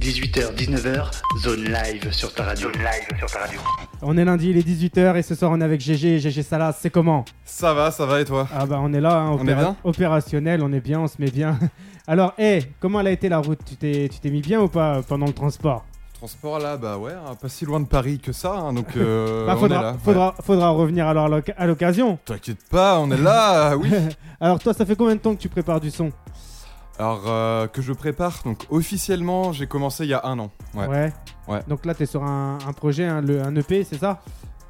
18h, 19h, zone live sur ta radio. Zone live sur ta radio. On est lundi, il est 18h et ce soir on est avec GG. GG Salas, c'est comment? Ça va, ça va et toi? Ah bah on est là, hein, On est bien? opérationnel, on est bien, on se met bien. Alors, hé, comment elle a été la route? Tu t'es tu t'es mis bien ou pas pendant le transport? Transport là, bah ouais, hein, pas si loin de Paris que ça, hein, donc euh, Bah on faudra, est là. faudra, faudra revenir alors à l'oc- à l'occasion. T'inquiète pas, on est là, oui. Alors toi, ça fait combien de temps que tu prépares du son? Alors euh, que je prépare, donc officiellement j'ai commencé il y a un an. Ouais. Ouais. Donc là, t'es sur un, un projet, un, le- un EP, c'est ça?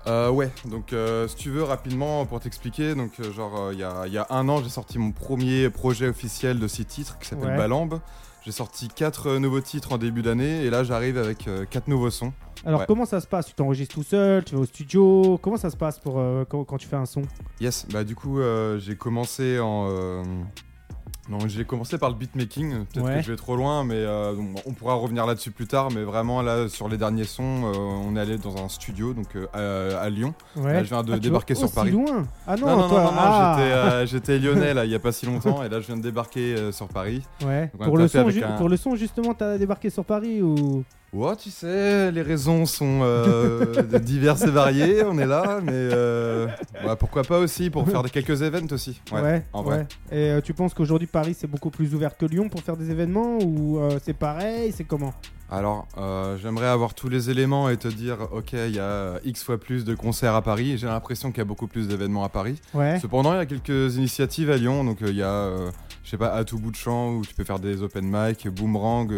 Euh, ouais, donc euh, si tu veux rapidement pour t'expliquer, donc euh, genre il y, y a un an j'ai sorti mon premier projet officiel de six titres qui s'appelle Ouais. Balambe. J'ai sorti quatre nouveaux titres en début d'année et là j'arrive avec quatre nouveaux sons. Alors Ouais. comment ça se passe? Tu t'enregistres tout seul Tu vas au studio? Comment ça se passe pour quand, quand tu fais un son? Yes, bah du coup j'ai commencé en non j'ai commencé par le beatmaking. Peut-être Ouais. que je vais trop loin, mais euh, on pourra revenir là-dessus plus tard. Mais vraiment là sur les derniers sons, euh, on est allé dans un studio donc euh, à, à Lyon. Ouais. Là, je viens de Ah, débarquer sur Paris. loin Ah non, Non non non, toi, non, non, ah. j'étais lyonnais là il y a pas si longtemps et là je viens de débarquer sur Paris. Ouais. Pour le, son, un- pour le son, justement, t'as débarqué sur Paris ou Ouais, tu sais, les raisons sont euh, diverses et variées. On est là, mais euh, ouais, pourquoi pas aussi pour faire des quelques events aussi. Ouais, en vrai. ouais. Et euh, tu penses qu'aujourd'hui Paris c'est beaucoup plus ouvert que Lyon pour faire des événements ou c'est pareil C'est comment? Alors, j'aimerais avoir tous les éléments et te dire, ok, il y a X fois plus de concerts à Paris. J'ai l'impression qu'il y a beaucoup plus d'événements à Paris. Ouais. Cependant, il y a quelques initiatives à Lyon. Donc, il y a, je sais pas, à tout bout de champ où tu peux faire des open mic, Boomerang.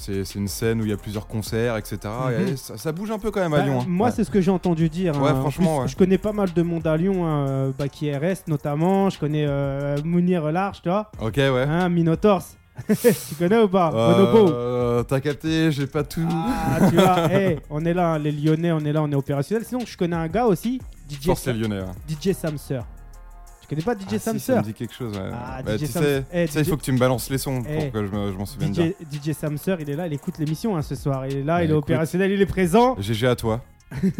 C'est une scène où il y a plusieurs concerts, etc. Mhm. Et ça, ça bouge un peu quand même à Bah, Lyon. hein. Moi, Ouais. c'est ce que j'ai entendu dire. Ouais, hein. En franchement, plus, ouais. Je connais pas mal de monde à Lyon, hein, euh, bah, qui est RS notamment. Je connais euh, Mounir Large, tu vois. Ok, ouais. Hein, Minotors. tu connais ou pas? Euh, T'as capté, j'ai pas tout. Ah, tu vois, hey, on est là, les Lyonnais, on est là, on est opérationnel. Sinon, je connais un gars aussi, DJ, Sam- Lyonnais. DJ Samser. Connais pas DJ Ah, si, Samser ça me dit quelque chose. Ouais. Ah, Bah, DJ tu Sam- sais, eh, tu sais, il DJ faut que tu me balances les sons Eh, pour que je me- je m'en souvienne bien. DJ, DJ Samser, il est là, il écoute l'émission hein, ce soir. Il est là, Bah, il est opérationnel, il est présent. GG à toi.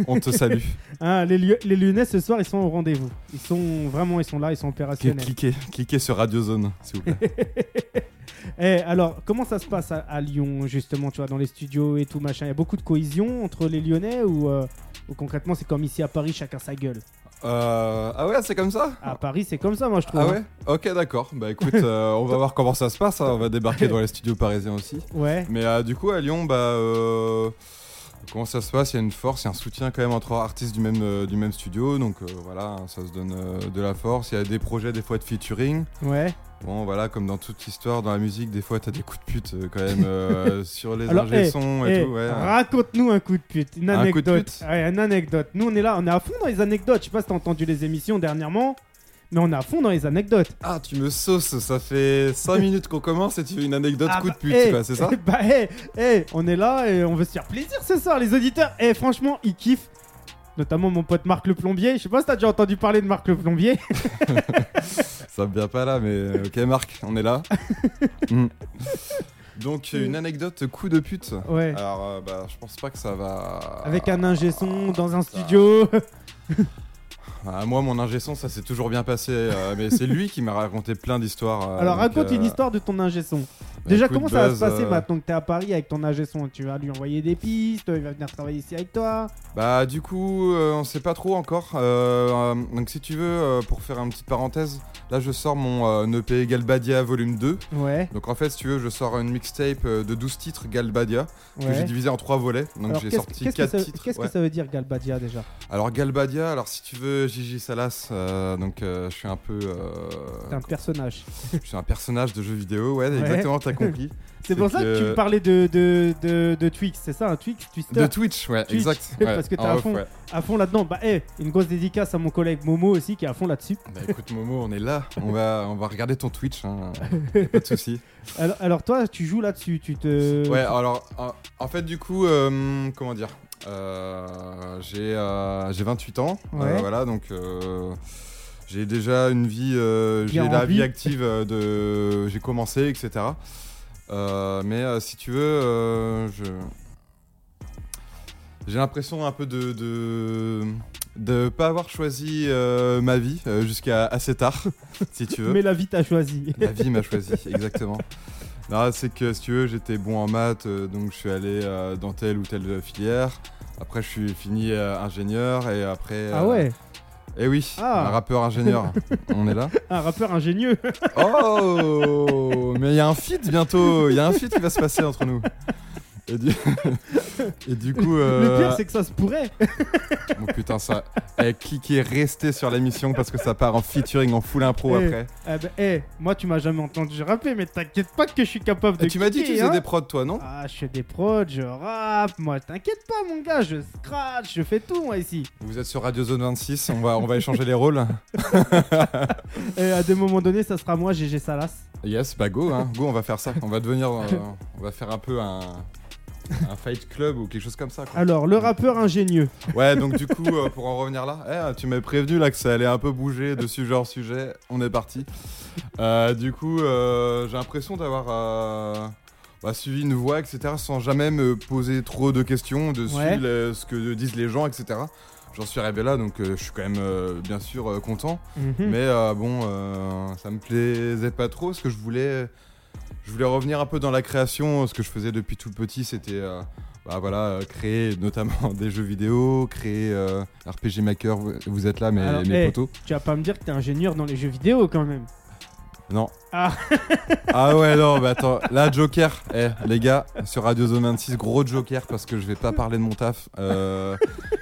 On te salue. Hein, les, Lyo- les Lyonnais ce soir, ils sont au rendez-vous. Ils sont vraiment, ils sont là, ils sont opérationnels. cliquez, cliquez sur Radio Zone, s'il vous plaît. Eh, alors, comment ça se passe à, à Lyon, justement, tu vois, dans les studios et tout, machin? Il y a beaucoup de cohésion entre les Lyonnais ou, euh, ou concrètement, c'est comme ici à Paris, chacun sa gueule? Euh, ah ouais, c'est comme ça À Paris, c'est comme ça, moi, je trouve. Ah ouais Ok, d'accord. Bah écoute, euh, on va voir comment ça se passe. hein. On va débarquer dans les studios parisiens aussi. Ouais. Mais euh, du coup, à Lyon, bah. euh, Comment ça se passe? Il y a une force, il y a un soutien quand même entre artistes du même, euh, du même studio, donc euh, voilà, ça se donne euh, de la force. Il y a des projets des fois de featuring. Ouais. Bon, voilà, comme dans toute histoire, dans la musique, des fois, t'as des coups de pute euh, quand même euh, sur les Alors, ingé eh, sons et Eh, tout. Ouais. Raconte-nous un coup de pute, une Un coup de anecdote. pute Ouais, une anecdote. Nous, on est là, on est à fond dans les anecdotes. Je sais pas si t'as entendu les émissions dernièrement, mais on est à fond dans les anecdotes. Ah, tu me sauces, ça fait 5 minutes qu'on commence et tu veux une anecdote Ah coup bah, de pute, eh, quoi, c'est ça eh, Bah, eh, eh, on est là et on veut se faire plaisir ce soir, les auditeurs. Et franchement, ils kiffent. Notamment mon pote Marc le plombier. Je sais pas si t'as déjà entendu parler de Marc le plombier. Ça me vient pas là, mais euh, ok, Marc, on est là. Mm. Donc, une anecdote coup de pute. Ouais. Alors, euh, bah, je pense pas que ça va. Avec un ingé son dans un studio. Ah, moi, mon ingé son, ça s'est toujours bien passé, euh, mais c'est lui qui m'a raconté plein d'histoires. euh, Alors raconte une euh, histoire de ton ingé son. Bah, Déjà, comment ça va se passer euh, maintenant que t'es à Paris avec ton ingé son? Tu vas lui envoyer des pistes, il va venir travailler ici avec toi. Bah du coup, euh, on sait pas trop encore. Euh, euh, donc si tu veux, pour faire une petite parenthèse, là je sors mon EP Galbadia volume 2. Ouais, Donc en fait, si tu veux, je sors une mixtape de 12 titres Galbadia que j'ai divisé en trois volets. Donc j'ai sorti qu'est-ce que 4 ça- titres. Qu'est-ce ouais. que ça veut dire Galbadia déjà? Alors Galbadia, alors si tu veux, Gigi Salas, donc je suis un peu... C'est un personnage. je suis un personnage de jeu vidéo, ouais, Ouais. exactement, compris. C'est pour ça que tu me parlais de, de, de, de Twix, c'est ça, un Twix, Twister? De Twitch, ouais, Twitch, exact. parce que t'es à ouais. à fond là-dedans. Bah, hé, une grosse dédicace à mon collègue Momo aussi qui est à fond là-dessus. Bah écoute Momo, on est là, on va, on va regarder ton Twitch, hein, pas de soucis. Alors, alors toi, tu joues là-dessus, tu te. Ouais, alors en, en fait, du coup, euh, comment dire euh, J'ai euh, j'ai 28 ans, euh, Ouais. voilà, donc j'ai déjà une vie, euh, j'ai la vie active euh, de. J'ai commencé, etc. Euh, mais si tu veux, je. J'ai l'impression un peu de. de de pas avoir choisi euh, ma vie euh, jusqu'à assez tard, si tu veux. Mais la vie t'a choisi. La vie m'a choisi, exactement. C'est que si tu veux, j'étais bon en maths, euh, donc je suis allé dans telle ou telle filière. Après, je suis fini ingénieur et après. Ah ouais, Eh oui, Ah. un rappeur ingénieur. On est là. un rappeur ingénieux. Oh Mais il y a un feat bientôt. Il y a un feat qui va se passer entre nous. Et du, et du coup. Le euh, pire, c'est que ça se pourrait. Oh putain, ça. Eh, cliquez, restez sur l'émission parce que ça part en featuring, en full impro Eh, après. Eh ben, eh, moi, tu m'as jamais entendu rapper, mais t'inquiète pas que je suis capable de. Et tu m'as dit que tu faisais hein. des prods, toi, non Ah, je fais des prods, je rappe, moi, t'inquiète pas, mon gars, je scratch, je fais tout, moi, ici. Vous êtes sur Radio Zone 26, on va, on va échanger les rôles. Et à des moments donnés, ça sera moi, GG Salas. Yes, bah go, hein. go, on va faire ça. On va devenir. euh, on va faire un peu un. Un fight club ou quelque chose comme ça. Quoi. Alors, le rappeur ingénieux. Ouais, donc du coup, euh, pour en revenir là, eh, tu m'avais prévenu là que ça allait un peu bouger de sujet hors sujet. On est parti. Euh, du coup, euh, j'ai l'impression d'avoir bah, suivi une voie, etc., sans jamais me poser trop de questions Ouais. le- ce que disent les gens, etc. J'en suis arrivé là, donc je suis quand même bien sûr content. Mhm. Mais bon, ça me plaisait pas trop, parce que je voulais, je voulais revenir un peu dans la création. Ce que je faisais depuis tout petit, c'était euh, bah, voilà, euh, créer notamment des jeux vidéo, créer euh, RPG Maker. Vous, êtes là, mes, Alors, mes eh. potos. Tu vas pas me dire que t'es ingénieur dans les jeux vidéo, quand même. Non. Ah. Ah ouais, non, bah attends, là, Joker, eh, les gars, sur Radio Zone 26, gros Joker, parce que je vais pas parler de mon taf. euh,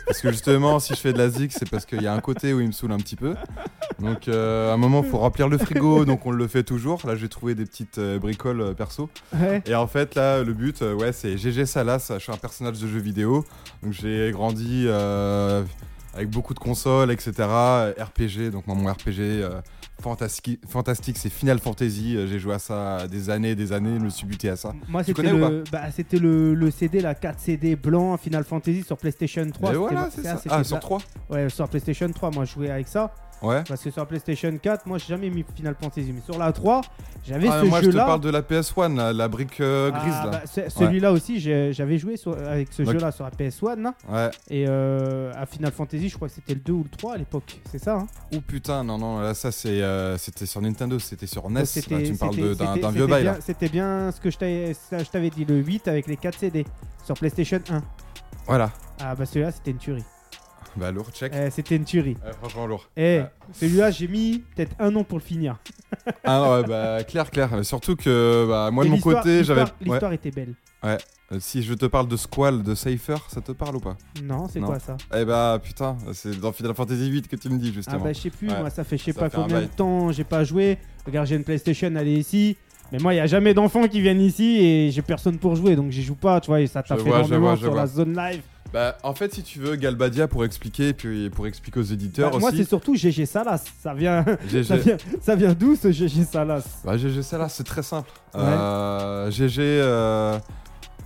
parce que justement, si je fais de la zik, c'est parce qu'il y a un côté où il me saoule un petit peu. Donc, euh, à un moment, faut remplir le frigo, donc on le fait toujours. Là, j'ai trouvé des petites euh, bricoles perso. Ouais. Et en fait, là, le but, ouais, c'est GG Salas. Je suis un personnage de jeu vidéo. Donc, j'ai grandi avec beaucoup de consoles, etc. RPG, donc moi, mon RPG fantastique, fantastique c'est Final Fantasy. Euh, J'ai joué à ça des années et des années. Je me suis buté à ça. Moi, Tu c'était le, bah, c'était le, le CD, la 4 CD blanc Final Fantasy sur PlayStation 3. Et C'était- voilà, c'est ça. Ah, sur la- 3 Ouais, sur PlayStation 3, moi, je jouais avec ça. Ouais. Parce que sur PlayStation 4, moi, j'ai jamais mis Final Fantasy. Mais sur la 3, j'avais Ah, ce moi, je te jeu-là. parle de la PS1, la, la brique euh, grise, Ah, là. bah, Celui-là aussi, j'avais joué sur- avec ce jeu-là sur la PS1. là. Ouais. Et euh, à Final Fantasy, je crois que c'était le 2 ou le 3 à l'époque. C'est ça, hein? Oh putain, non, non, là, ça, euh, c'était sur Nintendo, c'était sur NES. Là, tu me parles d'un vieux bail. C'était bien ce que je t'avais dit, le 8 avec les 4 CD sur PlayStation 1. Voilà. Ah bah celui-là, c'était une tuerie. Bah, lourd, check. Eh, c'était une tuerie. Ouais, franchement, lourd. Eh, Ouais. celui-là, j'ai mis peut-être un an pour le finir. Ah non, ouais, bah clair, clair. Surtout que bah, moi Et de mon l'histoire- côté, j'avais. l'histoire- Ouais. L'histoire était belle. Euh, si je te parle de Squall, de Cypher, ça te parle ou pas? Non, c'est Non. quoi ça? Eh bah putain, c'est dans Final Fantasy VIII que tu me dis Ah justement. bah je sais plus, Ouais. moi ça fait je sais Ça pas fait un combien de bail. temps j'ai pas joué. Regarde, j'ai une PlayStation, elle est ici. Mais moi, il y a jamais d'enfants qui viennent ici et j'ai personne pour jouer, donc j'y joue pas, tu vois, et ça t'a Je fait vois, énormément je sur vois. la zone live. Bah en fait, si tu veux, Galbadia pour expliquer, puis pour expliquer aux éditeurs Bah, moi, c'est aussi. surtout GG Salas. Ça vient, GG. ça vient, ça vient d'où ce GG Salas? Bah GG, là, c'est très simple. Ouais. Euh, GG, euh,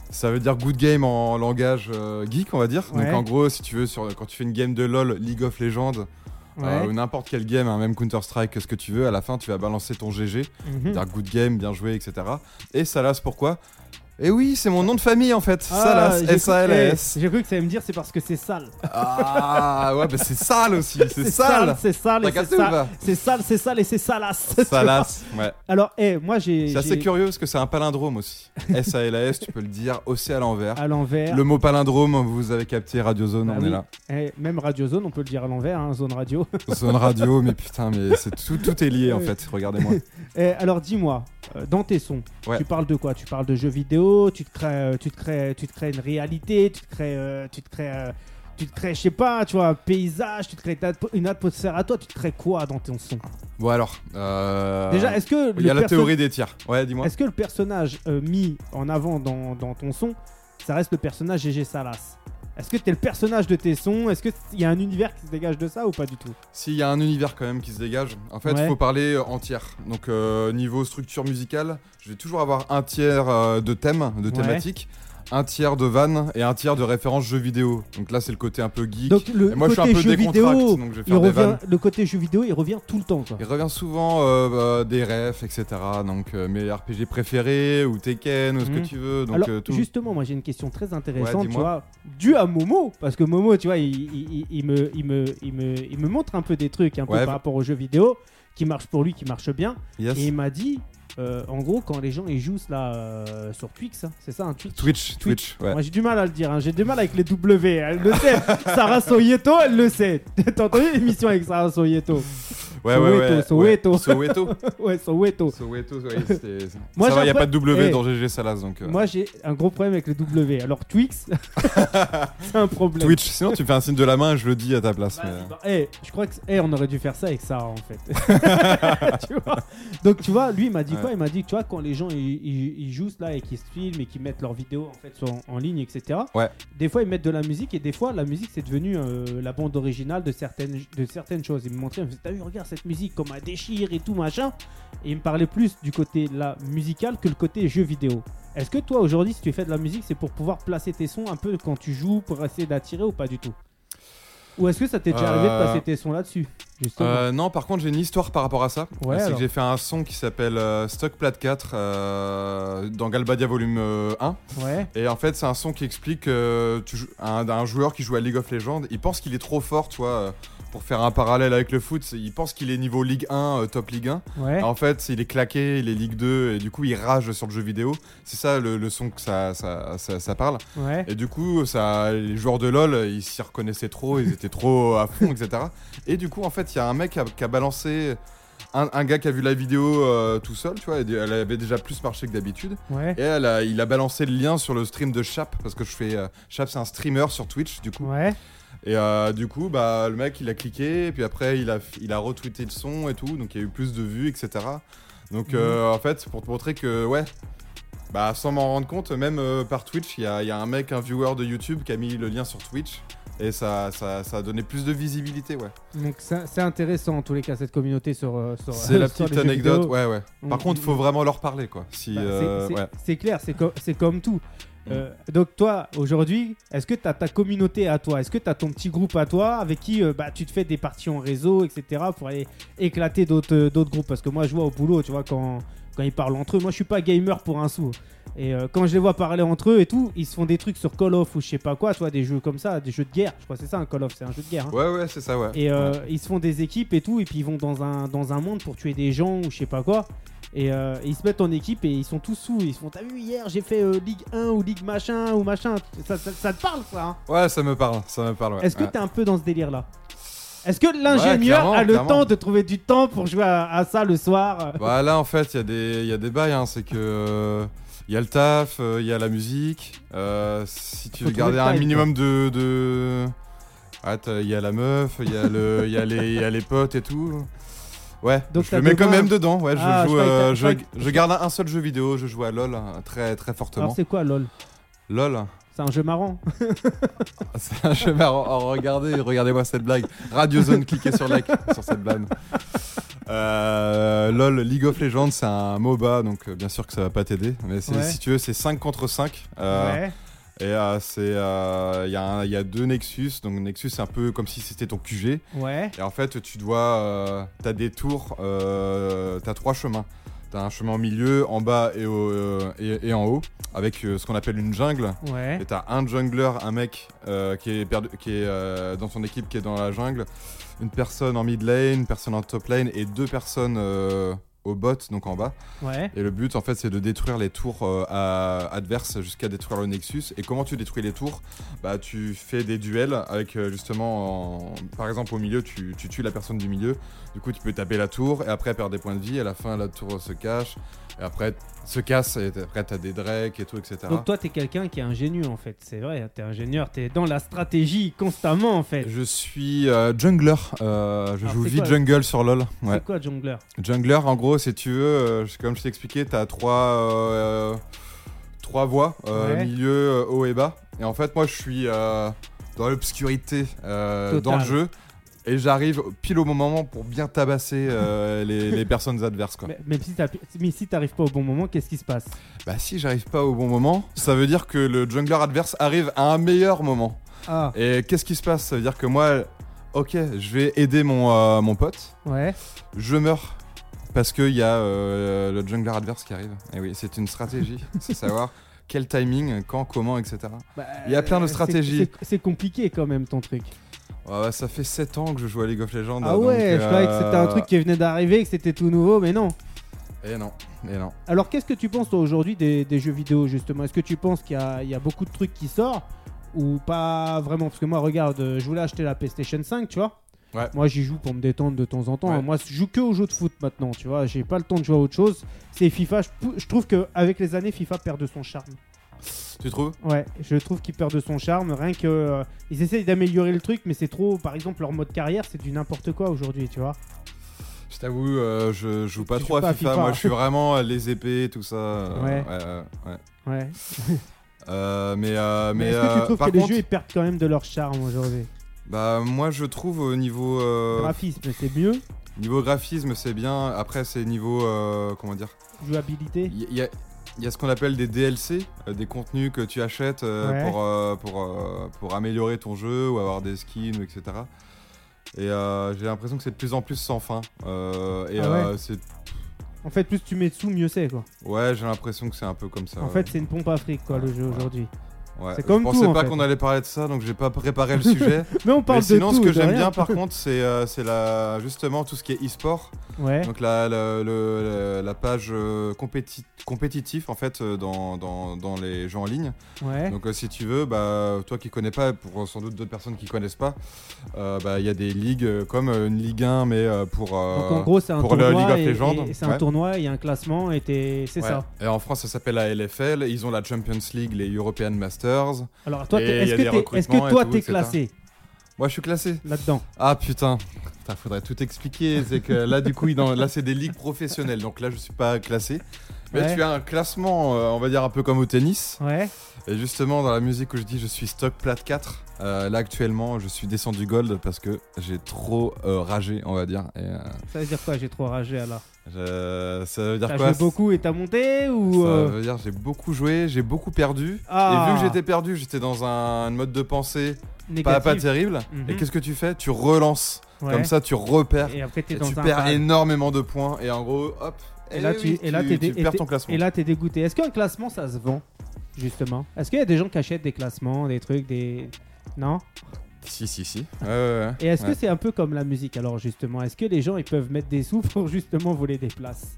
ça veut dire good game en langage euh, geek, on va dire. Ouais. Donc en gros, si tu veux, sur, quand tu fais une game de LoL, League of Legends, Ouais. ou n'importe quel game, hein, même Counter-Strike, ce que tu veux, à la fin, tu vas balancer ton GG. Mhm. dire good game, bien joué, etc. Et Salas, pourquoi? Et oui, c'est mon nom de famille en fait. Ah, Salas, cru- S-A-L-A-S. eh, J'ai cru que ça allait me dire c'est parce que c'est sale. Ah ouais, bah c'est sale aussi, c'est sale. c'est sale, c'est sale. C'est sale, c'est sale et c'est salace. Salas, ouais. Alors, eh, moi j'ai. C'est assez curieux parce que c'est un palindrome aussi. S-A-L-A-S, tu peux le dire aussi à l'envers. À l'envers. Le mot palindrome, vous avez capté Radio Zone, Bah on oui. est là. Eh, même Radio Zone, on peut le dire à l'envers, hein, zone radio. Zone radio, mais putain, mais c'est tout, tout est lié en fait. Regardez-moi. Eh, alors dis-moi, euh, dans tes sons, Ouais. tu parles de quoi? Tu parles de jeux vidéo, tu te crées, euh, tu te crées, tu te crées une réalité, tu te crées, euh, tu te crées, euh, tu te crées, je sais pas, tu vois, un paysage, tu te crées une atmosphère à toi, tu te crées quoi dans ton son? Bon alors, euh, Déjà, est-ce que il y a le la théorie des tiers. Ouais, dis-moi. est-ce que le personnage mis en avant dans, dans ton son, ça reste le personnage GG Salas? Est-ce que t'es le personnage de tes sons? Est-ce qu'il y a un univers qui se dégage de ça ou pas du tout? S'il y a un univers quand même qui se dégage, en fait, il Ouais. faut parler euh, en tiers. Donc, euh, niveau structure musicale, je vais toujours avoir un tiers euh, de thème, de Ouais. Un tiers de vannes et un tiers de références jeux vidéo. Donc là, c'est le côté un peu geek. Donc le et moi, je suis un côté peu vidéo, donc je vais il faire des revient, vannes. le côté jeu vidéo, il revient tout le temps. Quoi. Il revient souvent euh, euh, des refs, etc. Donc euh, mes RPG préférés ou Tekken ou ce Mhm. que tu veux. Donc Alors tout. justement, moi j'ai une question très intéressante, Ouais, tu vois, due à Momo, parce que Momo, tu vois, il, il- il- me, il, me, il, me, il me montre un peu des trucs un peu Ouais, par rapport aux jeux vidéo qui marche pour lui, qui marche bien. Yes. Et il m'a dit, euh, en gros, quand les gens ils jouent là euh, sur Twix, hein, c'est ça un Twitch Twitch, Twitch, ouais. Moi j'ai du mal à le dire, hein. j'ai du mal avec les W. Elle le sait. Sarah Soyeto, elle le sait. T'as entendu l'émission avec Sarah Soyeto Ouais, ouais, ouais. Soweto, ouais. Soweto. Ouais, Soweto. Soweto, ouais, c'était- Moi, ça va, j'ai y a pas de W Eh. dans GG Salas, donc. euh, Moi j'ai un gros problème avec les W. Alors Twix, c'est un problème. Twitch, sinon tu fais un signe de la main et je le dis à ta place. mais- Vas-y, bah, eh, je crois que eh, on aurait dû faire ça avec Sarah en fait. Tu vois? Donc tu vois, lui il m'a dit Ouais. quoi Il m'a dit que tu vois quand les gens ils, ils- ils jouent là et qu'ils se filment et qu'ils mettent leurs vidéos en fait sur- en, ligne etc. Ouais. Des fois ils mettent de la musique et des fois la musique c'est devenu euh, la bande originale de certaines de certaines choses. Il me montrait, il me disait t'as vu regarde cette musique comme elle déchire et tout machin. Et il me parlait plus du côté là musical que le côté jeu vidéo. Est-ce que toi aujourd'hui si tu fais de la musique c'est pour pouvoir placer tes sons un peu quand tu joues pour essayer d'attirer ou pas du tout? Ou est-ce que ça t'est déjà arrivé de Euh, passer tes sons là-dessus Euh, non, par contre, j'ai une histoire par rapport à ça. Ouais, c'est que j'ai fait un son qui s'appelle euh, Stock Plat 4 euh, dans Galbadia Volume euh, 1. Ouais. Et en fait, c'est un son qui explique euh, un, un joueur qui joue à League of Legends. Il pense qu'il est trop fort, tu vois, euh, pour faire un parallèle avec le foot. Il pense qu'il est niveau Ligue 1, euh, top Ligue 1. Ouais. En fait, il est claqué, il est Ligue 2, et du coup, il rage sur le jeu vidéo. C'est ça le, le son que ça, ça, ça, ça parle. Ouais. Et du coup, ça, les joueurs de LoL, ils s'y reconnaissaient trop, ils étaient trop à fond, etc. Et du coup, en fait, il y a un mec qui a, qui a balancé. Un, un gars qui a vu la vidéo euh, tout seul, tu vois, elle avait déjà plus marché que d'habitude. Ouais. Et elle a- il a balancé le lien sur le stream de Chap, parce que je fais. euh, Chap, c'est un streamer sur Twitch, du coup. Ouais. Et euh, du coup, bah, le mec, il a cliqué, et puis après, il a, il a retweeté le son et tout, donc il y a eu plus de vues, etc. Donc, Mhm. euh, en fait, pour te montrer que, ouais, bah, sans m'en rendre compte, même euh, par Twitch, il y y a un mec, un viewer de YouTube, qui a mis le lien sur Twitch, et ça, ça, ça a donné plus de visibilité, ouais. Donc c'est c'est intéressant en tous les cas cette communauté sur. sur C'est la petite anecdote, ouais, ouais. Par Mm, contre, mm, faut mm. vraiment leur parler, quoi. Si, Bah, c'est- c'est ouais. c'est clair, c'est co- c'est comme tout. Mm. Euh, donc toi, aujourd'hui, est-ce que tu as ta communauté à toi? Est-ce que tu as ton petit groupe à toi avec qui euh, bah, tu te fais des parties en réseau, etc. pour aller éclater d'autres euh, d'autres groupes? Parce que moi, je vois au boulot, tu vois, quand, quand ils parlent entre eux, moi, je suis pas gamer pour un sou. Et quand je les vois parler entre eux et tout, ils se font des trucs sur Call of ou je sais pas quoi, tu vois, des jeux comme ça, des jeux de guerre. Je crois que c'est ça un Call of, c'est un jeu de guerre. hein. Ouais, ouais, c'est ça, ouais. Et Ouais. ils se font des équipes et tout, et puis ils vont dans un, dans un monde pour tuer des gens ou je sais pas quoi. Et euh, ils se mettent en équipe et ils sont tous sous. Ils se font T'as vu hier, j'ai fait euh, Ligue 1 ou Ligue machin ou machin. Ça, ça- ça te parle ça hein? Ouais, ça me parle, ça me parle, ouais. Est-ce que Ouais. t'es un peu dans ce délire là Est-ce que l'ingénieur a le clairement. temps de trouver du temps pour jouer à, à ça le soir? Bah là en fait il y a des y a des bails hein, c'est que euh, il y a le taf, euh, il y a la musique. euh, si tu Faut veux garder un minimum de de ah, il y a la meuf, il y a le y a les il y a les potes et tout. Ouais, Donc je le mets quand même dedans. Ouais, je Ah, je joue euh, je, je croyais je garde un seul jeu vidéo, je joue à LoL hein, très très fortement. Alors c'est quoi LOL? LoL. C'est un jeu marrant. C'est un jeu marrant. Oh, regardez, regardez-moi cette blague. Radio Zone, cliquez sur like sur cette blague. Euh, LOL, League of Legends, c'est un MOBA, donc euh, bien sûr que ça va pas t'aider. Mais Ouais. si tu veux, c'est 5 contre 5. euh, ouais. Et euh, c'est, euh, il y, a un- il y a deux Nexus. Donc Nexus, c'est un peu comme si c'était ton QG. Ouais. Et en fait, tu dois. Euh, t'as des tours, euh, t'as trois chemins. T'as un chemin au milieu, en bas et, au- euh, et, et en haut, avec euh, ce qu'on appelle une jungle. Ouais. Et t'as un jungler, un mec euh, qui est, perdu, qui est euh, dans son équipe qui est dans la jungle, une personne en mid lane, une personne en top lane et deux personnes euh, au bot, donc en bas. Ouais. Et le but en fait c'est de détruire les tours euh, à- adverses jusqu'à détruire le Nexus. Et comment tu détruis les tours? Bah tu fais des duels avec euh, justement, en- par exemple au milieu tu, tu tues la personne du milieu. Du coup tu peux taper la tour et après elle perd des points de vie. Et à la fin la tour se cache. Et après se casse et après t'as des drakes et tout etc. Donc toi t'es quelqu'un qui est ingénieux en fait. C'est vrai, t'es ingénieur, t'es dans la stratégie constamment en fait. Je suis euh, jungler, euh, je Alors, joue vite jungle sur LoL. Ouais. C'est quoi jungler? Jungler, en gros, si tu veux, euh, comme je t'ai expliqué, t'as trois, trois voies, Ouais. milieu, haut et bas. Et en fait, moi, je suis dans l'obscurité dans le jeu. Et j'arrive pile au bon moment pour bien tabasser euh, les, les personnes adverses. Quoi. Mais, si mais si t'arrives pas au bon moment, qu'est-ce qui se passe? Bah si j'arrive pas au bon moment, ça veut dire que le jungler adverse arrive à un meilleur moment. Ah, Et qu'est-ce qui se passe? Ça veut dire que moi, ok, je vais aider mon, euh, mon pote. ouais. Je meurs parce qu'il y a euh, le jungler adverse qui arrive. Et oui, c'est une stratégie, c'est savoir quel timing, quand, comment, etc. Bah, Il y a plein de stratégies. C'est compliqué quand même ton truc. Ouais, bah, ça fait 7 ans que je joue à League of Legends. Ah donc, ouais, je croyais que c'était un euh, truc qui venait d'arriver, que c'était tout nouveau, mais non. Et non, et non. Alors qu'est-ce que tu penses toi aujourd'hui des, des jeux vidéo justement? Est-ce que tu penses qu'il y, a- il y a beaucoup de trucs qui sortent ou pas vraiment? Parce que moi regarde, euh, je voulais acheter la PlayStation 5, tu vois. Ouais. Moi j'y joue pour me détendre de temps en temps. Ouais. Moi je joue que aux jeux de foot maintenant, tu vois. J'ai pas le temps de jouer à autre chose. C'est FIFA. Je, je trouve qu'avec les années, FIFA perd de son charme. Tu trouves Ouais, je trouve qu'il perd de son charme. Rien que euh, ils essayent d'améliorer le truc, mais c'est trop. Par exemple, leur mode carrière, c'est du n'importe quoi aujourd'hui, tu vois. Je t'avoue, euh, je joue pas Tu trop joues pas à FIFA. FIFA. Moi, je suis vraiment euh, les épées, tout ça. euh, Ouais. ouais, ouais. Ouais. Euh, mais euh, Mais, mais est-ce que tu euh, trouves par que les contre, jeux ils perdent quand même de leur charme aujourd'hui? Bah moi je trouve au niveau euh, Graphisme, c'est mieux. niveau graphisme c'est bien. Après c'est niveau euh, comment dire? Jouabilité. Il y, il y a il y a ce qu'on appelle des DLC, euh, des contenus que tu achètes euh, Ouais. pour, euh, pour, pour améliorer ton jeu ou avoir des skins, etc. Et j'ai l'impression que c'est de plus en plus sans fin. Et Ah ouais. c'est En fait, plus tu mets de sous, mieux c'est quoi. ouais, j'ai l'impression que c'est un peu comme ça. En ouais. fait, c'est une pompe à fric quoi le jeu aujourd'hui. Ouais. c'est comme Je pensais en pas qu'on allait parler de ça, donc j'ai pas préparé le sujet. Mais on parle Mais sinon, de tout. ce que j'aime bien par contre, c'est euh, c'est la justement tout ce qui est e-sport. Ouais. Donc la, la, page euh, compéti- compétitif en fait euh, dans, dans, dans les jeux en ligne. Ouais. Donc euh, si tu veux, bah, toi qui connais pas, pour sans doute d'autres personnes qui connaissent pas, euh, bah, il y a des ligues comme une Ligue 1 mais pour... Donc en gros, c'est un pour tournoi. League of c'est un ouais. tournoi, il y a un classement et c'est ça. Et en France ça s'appelle la LFL, ils ont la Champions League, les European Masters. Alors toi, il est-ce que, t'es- est-ce que toi t'es classé Moi je suis classé. là-dedans Ah putain, Putain, faudrait tout expliquer. C'est que là, du coup, il là, c'est des ligues professionnelles. Donc là, je suis pas classé. Mais Ouais. tu as un classement, euh, on va dire un peu comme au tennis. Ouais. Et justement, dans la musique où je dis je suis stock plate 4, euh, là actuellement, je suis descendu gold parce que j'ai trop euh, ragé, on va dire. Et, euh, Ça veut dire quoi J'ai trop ragé alors? je- Ça veut dire T'as quoi joué beaucoup et t'as monté ou Ça veut dire j'ai beaucoup joué, j'ai beaucoup perdu. Ah. Et vu que j'étais perdu, j'étais dans un mode de pensée pas, pas terrible. Mhm. Et qu'est-ce que tu fais? Tu relances. Ouais. Comme ça, tu repères. Et après t'es Et dans tu un perds énormément de points. Et en gros, hop. Et là, tu, et là, tu- et perds ton classement. Et là, t'es dégoûté. Est-ce qu'un classement, ça se vend Justement? Est-ce qu'il y a des gens qui achètent des classements, des trucs, des. Non? Si, si, si. Ouais, ouais, ouais. Et est-ce Ouais. que c'est un peu comme la musique? Alors, justement Est-ce que les gens ils peuvent mettre des sous pour justement voler des places?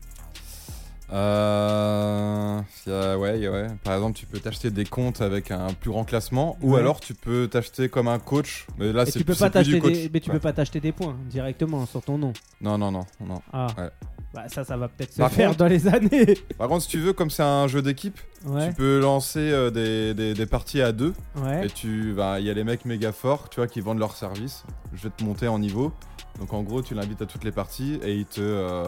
Euh, a- ouais, ouais. Par exemple, tu peux t'acheter des comptes avec un plus grand classement, ou alors tu peux t'acheter comme un coach. Mais là, c'est tu peux pas plus du t'acheter coach. des... Mais tu Ouais. peux pas t'acheter des points directement sur ton nom. Non, non, non, non. Ah. Bah ça, ça va peut-être se Par faire contre- dans les années. Par contre, si tu veux, comme c'est un jeu d'équipe, Ouais. tu peux lancer euh, des, des- des parties à deux. Ouais. Et tu, bah, il y a les mecs méga forts, tu vois, qui vendent leurs services. Je vais te monter en niveau. Donc en gros, tu l'invites à toutes les parties et il te, euh,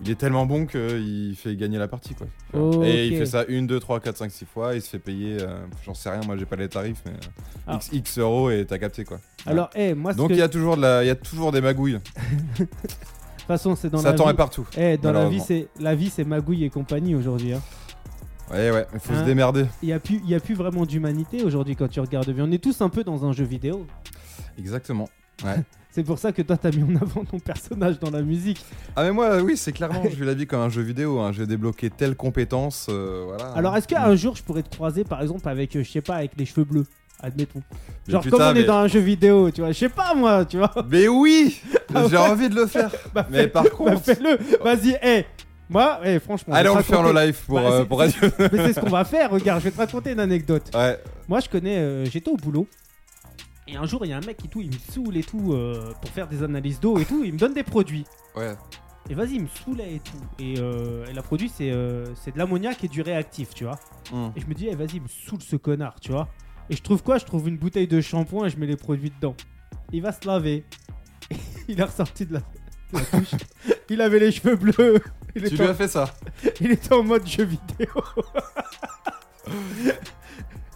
il est tellement bon qu'il fait gagner la partie, quoi. Tu vois. Ok. Et il fait ça une, deux, trois, quatre, cinq, six fois. Il se fait payer, euh, j'en sais rien, moi j'ai pas les tarifs, mais euh, Ah. X, X euros et t'as capté quoi. Alors, eh, moi, ce Donc que- il de y a toujours de la, il y a toujours des magouilles. toute façon, c'est dans la vie. partout. Eh, dans la vie, c'est la vie, c'est magouille et compagnie aujourd'hui. hein. Ouais, ouais, il faut Hein se démerder. Il y a plus, il y a plus vraiment d'humanité aujourd'hui quand tu regardes bien. On est tous un peu dans un jeu vidéo. Exactement. C'est pour ça que toi, t'as mis en avant ton personnage dans la musique. Ah mais moi, oui, c'est clairement, je vis la vie comme un jeu vidéo. hein. J'ai débloqué telle compétence, euh, voilà. Alors, est-ce qu'un jour, je pourrais te croiser, par exemple, avec, euh, je sais pas, avec les cheveux bleus? Admettons. Mais Genre, putain, comme on est dans un jeu vidéo, tu vois. Je sais pas, moi, tu vois. Mais oui, Ah j'ai ouais. envie de le faire. Bah, Mais par bah, contre, fais-le. Vas-y, eh. Moi, eh, franchement. allez, je on vais va te faire le raconter- live pour, Bah, euh, c'est- pour radio. Mais c'est ce qu'on va faire. Regarde, je vais te raconter une anecdote. Ouais. Moi, je connais. euh, J'étais au boulot. Et un jour, il y a un mec qui tout, il me saoule et tout euh, pour faire des analyses d'eau et tout. Il me donne des produits. Ouais. Et vas-y, il me saoulait et tout. Et, euh, et la produit, c'est euh, c'est de l'ammoniac et du réactif, tu vois. Hmm. Et je me dis, eh, vas-y, il me saoule ce connard, tu vois. Et je trouve quoi? Je trouve une bouteille de shampoing et je mets les produits dedans. Il va se laver. il est ressorti de la, de la il avait les cheveux bleus. Il Tu lui en, as fait ça? Il était en mode jeu vidéo.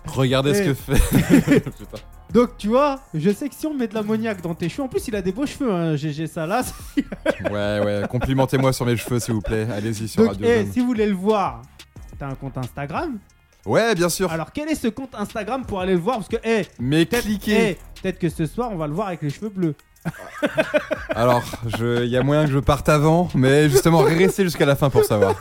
Regardez ce Eh. que fait. Donc, tu vois, je sais que si on met de l'ammoniac dans tes cheveux, en plus, il a des beaux cheveux, hein, GG Salas. Ouais, ouais. Complimentez-moi sur mes cheveux, s'il vous plaît. Allez-y sur Donc, Radio eh, Zone. si vous voulez le voir, t'as un compte Instagram. Ouais, bien sûr. Alors, quel est ce compte Instagram pour aller le voir Parce que, eh, Mais peut-être cliquez. eh, peut-être que ce soir, on va le voir avec les cheveux bleus. Alors, il y a moyen que je parte avant, mais justement, restez jusqu'à la fin pour savoir.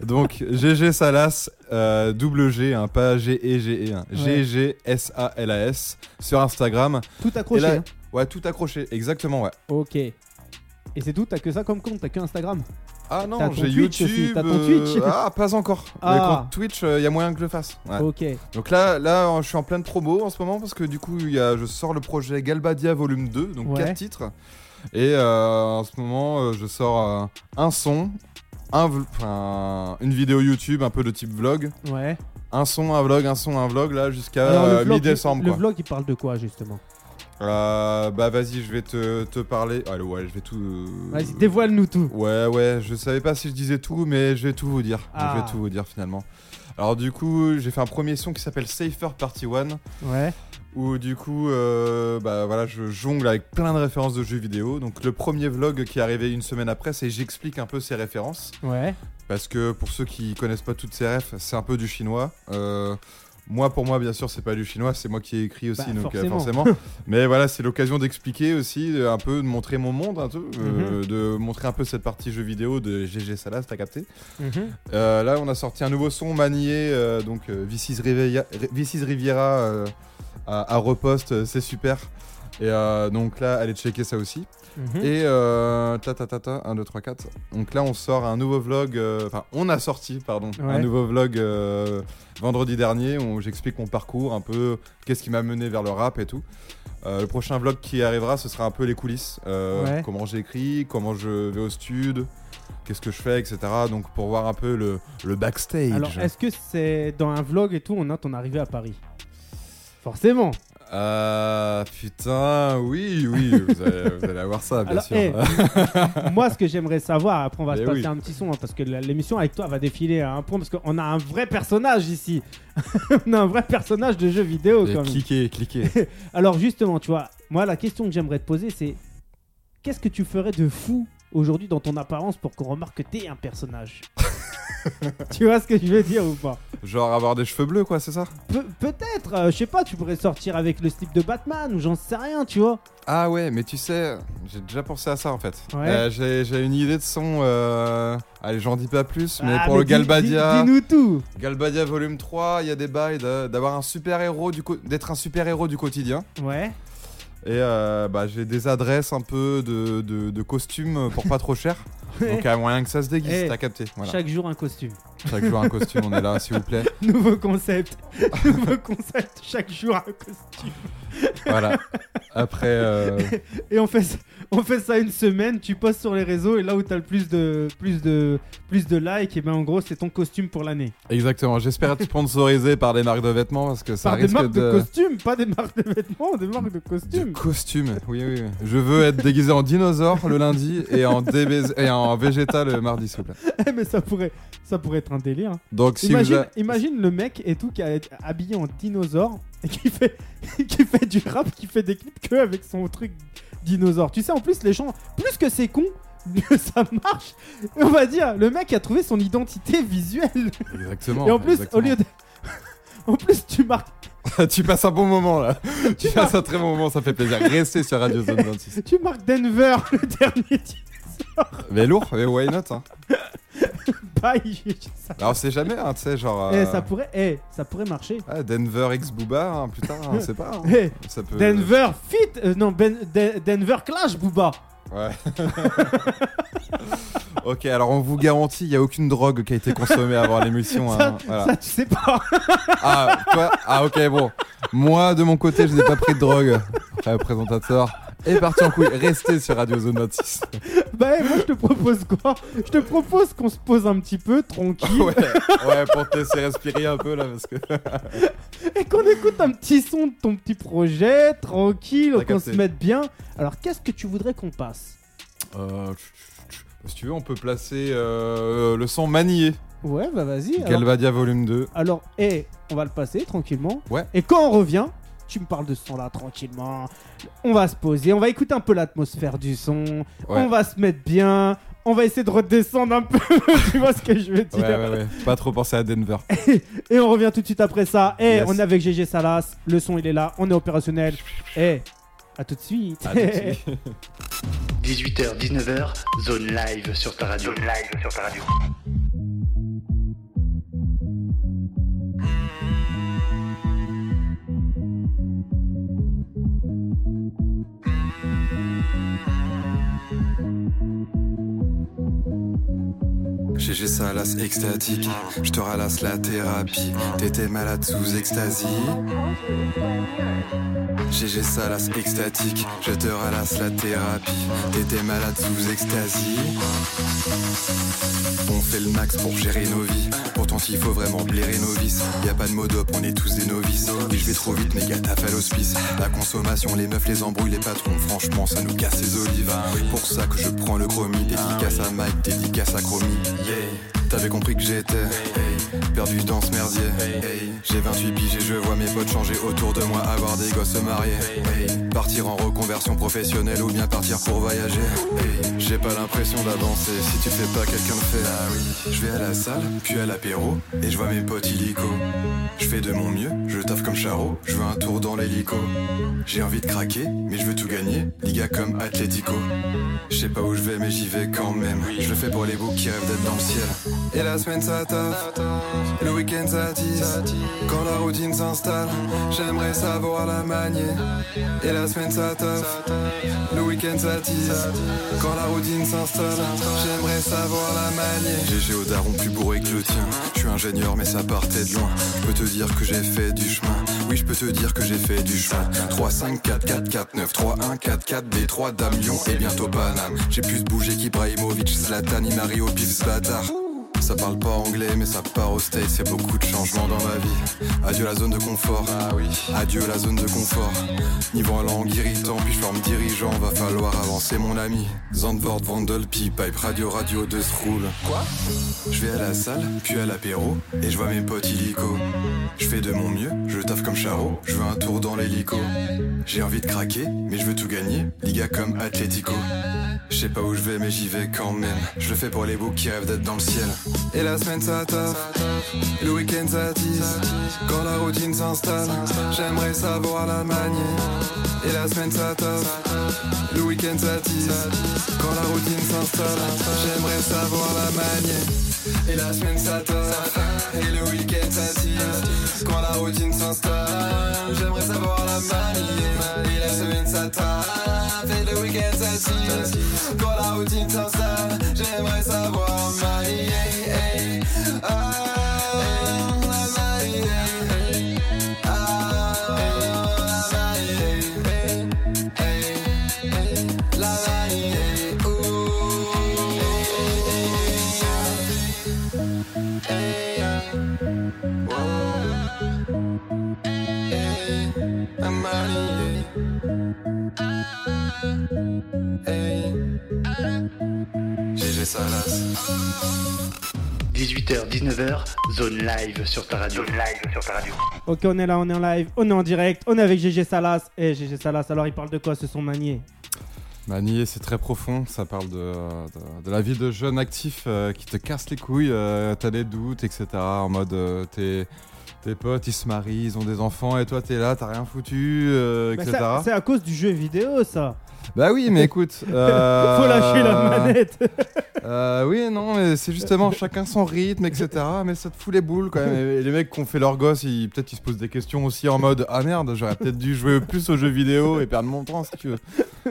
Donc GG Salas, euh, double G, hein, pas G E G E, hein, G G S A L A S sur Instagram. Tout accroché. Là- hein. Ouais, tout accroché, exactement, ouais. Ok. Et c'est tout T'as que ça comme compte T'as que Instagram Ah non, j'ai YouTube. aussi, t'as ton euh, Twitch Ah, pas encore. Ah. Mais Twitch, il y a moyen que je le fasse. ouais. Ok. Donc là, là, je suis en pleine promo en ce moment parce que du coup, il y a, je sors le projet Galbadia Volume 2, donc Ouais. 4 titres. Et euh, en ce moment, euh, je sors euh, un son, un, enfin, une vidéo YouTube un peu de type vlog. Ouais. Un son, un vlog, un son, un vlog, là, jusqu'à euh, mi-décembre. Le quoi. vlog, il parle de quoi justement? Euh, bah vas-y, je vais te, te parler. Allez, ouais, je vais tout. euh, Vas-y, dévoile-nous tout. Ouais, ouais, je savais pas si je disais tout, mais je vais tout vous dire. Ah. Je vais tout vous dire finalement. Alors du coup, j'ai fait un premier son qui s'appelle Safer Party One, Ouais. où du coup, euh, bah voilà, je jongle avec plein de références de jeux vidéo. Donc le premier vlog qui est arrivé une semaine après, c'est j'explique un peu ces références, Ouais. parce que pour ceux qui connaissent pas toutes ces refs, c'est un peu du chinois. Euh, moi, pour moi, bien sûr, c'est pas du chinois, c'est moi qui ai écrit aussi, Bah, donc euh, forcément. forcément. Mais voilà, c'est l'occasion d'expliquer aussi, euh, un peu de montrer mon monde, un peu, euh, Mhm. de montrer un peu cette partie jeux vidéo de GG Salas, t'as capté Mhm. là, on a sorti un nouveau son manié, donc euh, Vicis Riviera, Vicis Riviera à, à repost, euh, c'est super. Et euh, donc là, allez checker ça aussi. Mhm. Et euh, ta ta ta ta, 1, 2, 3, 4. Donc là, on sort un nouveau vlog, euh, enfin, on a sorti, pardon, Ouais. un nouveau vlog vendredi dernier où j'explique mon parcours, un peu qu'est-ce qui m'a mené vers le rap et tout. Le prochain vlog qui arrivera, ce sera un peu les coulisses. Ouais. Comment j'écris, comment je vais au stud, qu'est-ce que je fais, etc. Donc pour voir un peu le, le backstage. Alors, est-ce que c'est dans un vlog et tout, on a ton arrivée à Paris? Forcément. Euh, putain, oui, oui, vous allez, vous allez avoir ça, bien Alors, sûr. eh, moi, ce que j'aimerais savoir, après, on va Eh se passer oui. un petit son, hein, parce que l'émission avec toi va défiler à un point, parce qu'on a un vrai personnage ici. on a un vrai personnage de jeu vidéo, Et quand même. cliquez, cliquez. Alors, justement, tu vois, moi, la question que j'aimerais te poser, c'est qu'est-ce que tu ferais de fou aujourd'hui dans ton apparence pour qu'on remarque que t'es un personnage? Tu vois ce que je veux dire ou pas Genre avoir des cheveux bleus, quoi, c'est ça Pe- Peut-être, euh, je sais pas, tu pourrais sortir avec le slip de Batman ou j'en sais rien, tu vois. Ah ouais, mais tu sais, j'ai déjà pensé à ça en fait. Ouais. Euh, j'ai j'ai une idée de son. euh, Allez, j'en dis pas plus, mais Ah, pour le dis- Galbadia, dis- Dis-nous tout. Galbadia volume 3, il y a des bails de- d'avoir un super héros du co- d'être un super héros du quotidien. Ouais. Et euh, bah, j'ai des adresses un peu de, de, de costumes pour pas trop cher. Donc il y a moyen que ça se déguise, Eh, t'as capté. Voilà. Chaque jour un costume. Chaque jour un costume, on est là, s'il vous plaît. Nouveau concept. Nouveau concept. Chaque jour un costume. Voilà. Après, euh, Et on fait, ça- on fait ça une semaine, tu postes sur les réseaux et là où t'as le plus de, plus de, plus de likes, et ben en gros c'est ton costume pour l'année. exactement. J'espère être sponsorisé par des marques de vêtements parce que ça Par des marques de... de. costumes, pas des marques de vêtements, des marques de costumes. costume, oui, oui, oui. Je veux être déguisé en dinosaure le lundi et en, DBZ et en végéta le mardi, s'il vous plaît. Eh, mais ça pourrait, ça pourrait être un délire. Donc, si imagine, vous. a- imagine le mec et tout qui est habillé en dinosaure et qui fait, qui fait du rap, qui fait des clips que avec son truc dinosaure. Tu sais, en plus, les gens, plus que c'est con, mieux ça marche. On va dire, le mec a trouvé son identité visuelle. Exactement. et en plus, exactement. au lieu de. En plus, tu marques, tu passes un bon moment là. tu passes un très bon moment, ça fait plaisir. Restez sur Radio Zone 26. tu marques Denver, le dernier dinosaure. Mais lourd, mais why not hein. Ça, Alors, on sait jamais, hein, tu sais, genre. eh, euh, ça pourrait, eh, ça pourrait marcher. ah, Denver X Booba, hein, plus tard, on sait pas. hein. Eh, Ça peut... Denver fit, euh, non, Ben- De- Denver Clash, Booba. Ouais. ok, alors on vous garantit, il n'y a aucune drogue qui a été consommée avant l'émission. hein, Ça, voilà. ça, tu sais pas. Ah, toi Ah, ok, bon. Moi, de mon côté, je n'ai pas pris de drogue. Après, présentateur est parti en couille. Restez sur Radio Zone 26. Bah, eh, moi, je te propose quoi? Je te propose qu'on se pose un petit peu, tranquille, ouais, ouais, pour te laisser respirer un peu là, parce que. et qu'on écoute un petit son de ton petit projet, tranquille, qu'on se mette bien. Alors, qu'est-ce que tu voudrais qu'on passe? Euh, si tu veux, on peut placer euh, le son manié. Ouais, bah vas-y. Alors, Galvadia volume 2. alors, eh, on va le passer tranquillement. Ouais. Et quand on revient, tu me parles de ce son-là tranquillement. On va se poser, on va écouter un peu l'atmosphère du son. Ouais. On va se mettre bien. On va essayer de redescendre un peu. tu vois ce que je veux dire Ouais, ouais, ouais. Pas trop penser à Denver. Et on revient tout de suite après ça. Et Yes. on est avec GG Salas. Le son, il est là. On est opérationnel. Et à tout de suite. À tout de suite. 18h, 19h, zone live sur ta radio. Zone live sur ta radio. GG Salas extatique, je te ralasse la thérapie. T'étais malade sous extasie. GG Salas extatique, je te ralasse la thérapie. T'étais malade sous extasie. On fait le max pour gérer nos vies. Pourtant, il faut vraiment blairer nos vices. Y a pas de mode up, on est tous des novices. Oui, je vais trop vite, gars, t'as fait l'hospice. La consommation, les meufs, les embrouilles, les patrons. Franchement, ça nous casse les olives. Pour ça que je prends le chromie. Dédicace à Mike, dédicace à Chromie. Yeah. T'avais compris que j'étais perdu dans ce merdier. J'ai 28 piges et je vois mes potes changer autour de moi, avoir des gosses se marier. Partir en reconversion professionnelle ou bien partir pour voyager. J'ai pas l'impression d'avancer si tu fais pas quelqu'un de fait. Ah oui, je vais à la salle, puis à l'apéro, et je vois mes potes illico. Je fais de mon mieux, je taffe comme Charo, je veux un tour dans l'hélico. J'ai envie de craquer, mais je veux tout gagner, Liga comme Atletico. Je sais pas où je vais, mais j'y vais quand même. Je le fais pour les boucs qui rêvent d'être dans le ciel. Et la semaine ça taffe, le week-end ça tisse. Quand la routine s'installe, j'aimerais savoir la manier. Et la semaine ça taffe, le week-end ça tisse. Quand la routine s'installe, j'aimerais savoir la manier. GG au daron plus bourré que le tien. Je suis ingénieur, mais ça partait de loin. Je peux te dire que j'ai fait du chemin. Oui, je peux te dire que j'ai fait du chemin. 3, 5, 4, 4, 4, 9, 3, 1, 4, 4, D, 3, Dame, Lyon et bientôt Paname. J'ai plus bouger qu'Ibrahimovic, Zlatan, Mario, Pif, Zlatar. Ça parle pas anglais, mais ça part au States. Y'a beaucoup de changements dans ma vie. Adieu la zone de confort. Ah oui. Adieu la zone de confort. Niveau en langue irritant, puis je forme dirigeant. Va falloir avancer, mon ami. Zandvoort, Vandel, Pipe, Radio, Radio, de roule. Quoi? Je vais à la salle, puis à l'apéro, et je vois mes potes illico. Je fais de mon mieux, je taffe comme Charo. Je veux un tour dans l'hélico. J'ai envie de craquer, mais je veux tout gagner. Liga comme Atletico. Je sais pas où je vais, mais j'y vais quand même. Je le fais pour les boucs qui rêvent d'être dans le ciel. Et la semaine ça taffe, le week-end ça tisse. Quand la routine s'installe, j'aimerais savoir la manier. Et la semaine ça taffe, le week-end ça tisse. Quand la routine s'installe, j'aimerais savoir la manier. Et la semaine ça taffe, et le week-end ça. Quand la routine s'installe, j'aimerais savoir la manier. Et la semaine ça taffe, et le week-end ça. Quand la routine s'installe, j'aimerais savoir manier. Salas. 18h, 19h, zone live sur ta radio. Zone live sur ta radio. Ok, on est là, on est en live, on est en direct, on est avec GG Salas. Et GG Salas, alors il parle de quoi ce son manier Manier, c'est très profond. Ça parle de, de, de la vie de jeune actif euh, qui te casse les couilles. euh, T'as des doutes, etc. En mode, euh, tes, tes potes, ils se marient, ils ont des enfants, et toi, t'es là, t'as rien foutu, euh, Bah, etc. ça- C'est à cause du jeu vidéo ça. Bah oui, mais écoute. euh, Faut lâcher la manette. Euh, oui, non, mais c'est justement chacun son rythme, etc. Mais ça te fout les boules quand même. Et les mecs qui ont fait leur gosse, ils- peut-être ils se posent des questions aussi en mode Ah merde, j'aurais peut-être dû jouer plus aux jeux vidéo et perdre mon temps si tu veux.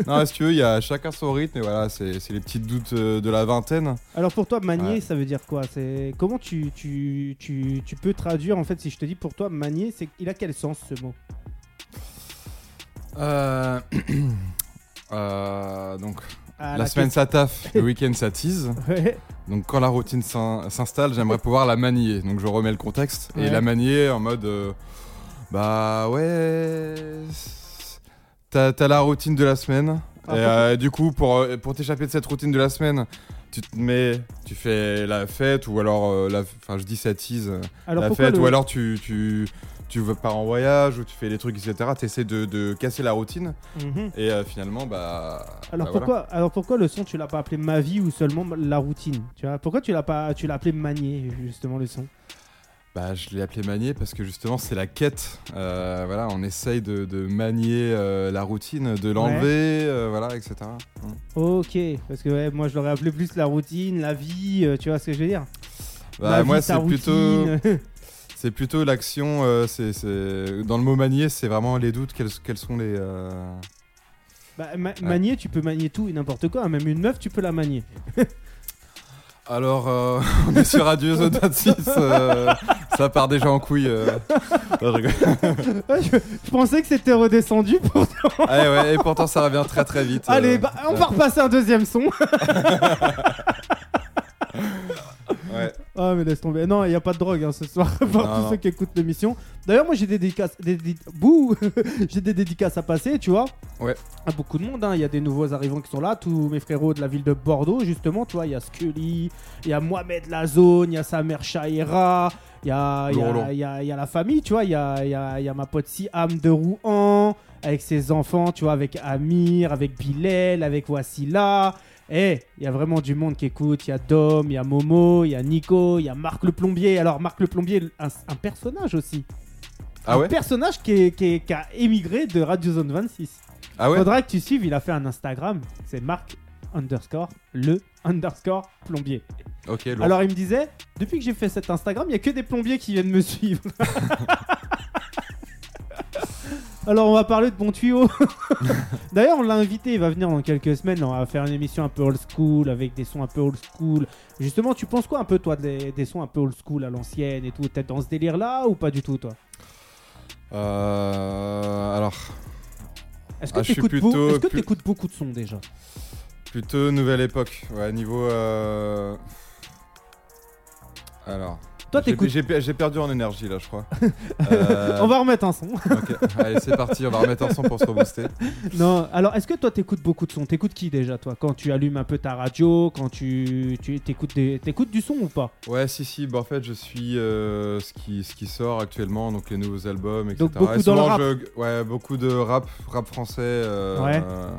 Non, si tu veux, il y a chacun son rythme et voilà, c'est c'est les petits doutes euh, de la vingtaine. Alors pour toi, manier, Ouais. ça veut dire quoi? C'est comment tu, tu, tu, tu peux traduire en fait si je te dis pour toi manier, c'est il a quel sens ce mot? Euh, euh, donc, Ah, la semaine ça taffe, le week-end ça tease. Ouais. Donc quand la routine s'in- s'installe, j'aimerais pouvoir la manier. Donc je remets le contexte et Ouais. la manier en mode euh, bah ouais, t'as la routine de la semaine. Ah, et euh, du coup pour pour t'échapper de cette routine de la semaine, tu te mets, tu fais la fête ou alors enfin je dis ça tease, Alors la fête le- ou alors tu tu tu veux pars en voyage ou tu fais des trucs etc. T'essaies de, de casser la routine Mhm. et euh, finalement bah Alors bah, pourquoi, alors pourquoi le son tu l'as pas appelé ma vie ou seulement la routine Tu vois? Pourquoi tu l'as pas, tu l'as appelé manier justement le son? Bah, je l'ai appelé manier parce que justement c'est la quête. Euh, voilà, on essaye de, de manier euh, la routine, de l'enlever, euh, voilà, etc. Mm. Ok, parce que ouais, moi je l'aurais appelé plus la routine, la vie, euh, tu vois ce que je veux dire? Bah, moi vie, c'est plutôt. c'est plutôt l'action. euh, c'est, c'est- dans le mot manier, c'est vraiment les doutes. Quels, quels sont les euh, Bah, ma- Manier, tu peux manier tout et n'importe quoi, même une meuf tu peux la manier. Alors, euh, on est sur Radio Zone 26. euh, ça part déjà en couille. euh. Non, je rigole. Ouais, je, je pensais que c'était redescendu. Pour... Ah ouais, et pourtant ça revient très très vite. Allez, euh. bah, on va repasser un deuxième son. Ouais. Ah mais laisse tomber. Non, il n'y a pas de drogue hein, ce soir pour tous ceux qui écoutent l'émission. D'ailleurs, moi j'ai des dédicaces, des, Bouh j'ai des dédicaces à passer, tu vois. Ouais. À beaucoup de monde. hein. Il y a des nouveaux arrivants qui sont là. Tous mes frérots de la ville de Bordeaux, justement. Tu vois, il y a Scully, il y a Mohamed Lazone, il y a sa mère Shaira, il y a, il y, a, y a- y a la famille, tu vois. Il y a, il y, a, il y a ma pote Siam de Rouen avec ses enfants, tu vois, avec Amir, avec Bilal, avec Wassila. Eh, il y a vraiment du monde qui écoute. Il y a Dom, il y a Momo, il y a Nico, il y a Marc le plombier. Alors, Marc le plombier, un, un personnage aussi. Ah un ouais personnage qui, est- qui est- qui a émigré de Radio Zone 26. Ah ouais Faudra que tu suives, il a fait un Instagram. C'est Marc underscore le underscore plombier. Ok, lourd. Alors, il me disait, depuis que j'ai fait cet Instagram, il y a que des plombiers qui viennent me suivre. Alors, on va parler de bon tuyau. D'ailleurs, on l'a invité, il va venir dans quelques semaines. On va faire une émission un peu old school avec des sons un peu old school. Justement, tu penses quoi un peu, toi, des, des sons un peu old school à l'ancienne et tout? T'es dans ce délire-là ou pas du tout, toi? Euh, alors, Est-ce que Ah, t'écoutes plutôt que t'écoutes beaucoup de sons déjà? Plutôt nouvelle époque. Ouais, niveau. euh, Alors. Toi, j'ai- t'écoutes. J'ai j'ai perdu en énergie là, je crois. Euh, On va remettre un son. ok. Allez, c'est parti, on va remettre un son pour se rebooster. non, alors est-ce que toi t'écoutes beaucoup de sons? T'écoutes qui déjà toi? Quand tu allumes un peu ta radio, quand tu tu t'écoutes des t'écoutes du son ou pas? Ouais, si, si, bah en fait, je suis euh, ce, qui, ce qui sort actuellement, donc les nouveaux albums, etc. Donc, beaucoup Et dans le souvent, rap. je- ouais, beaucoup de rap, rap français. euh, Ouais. euh,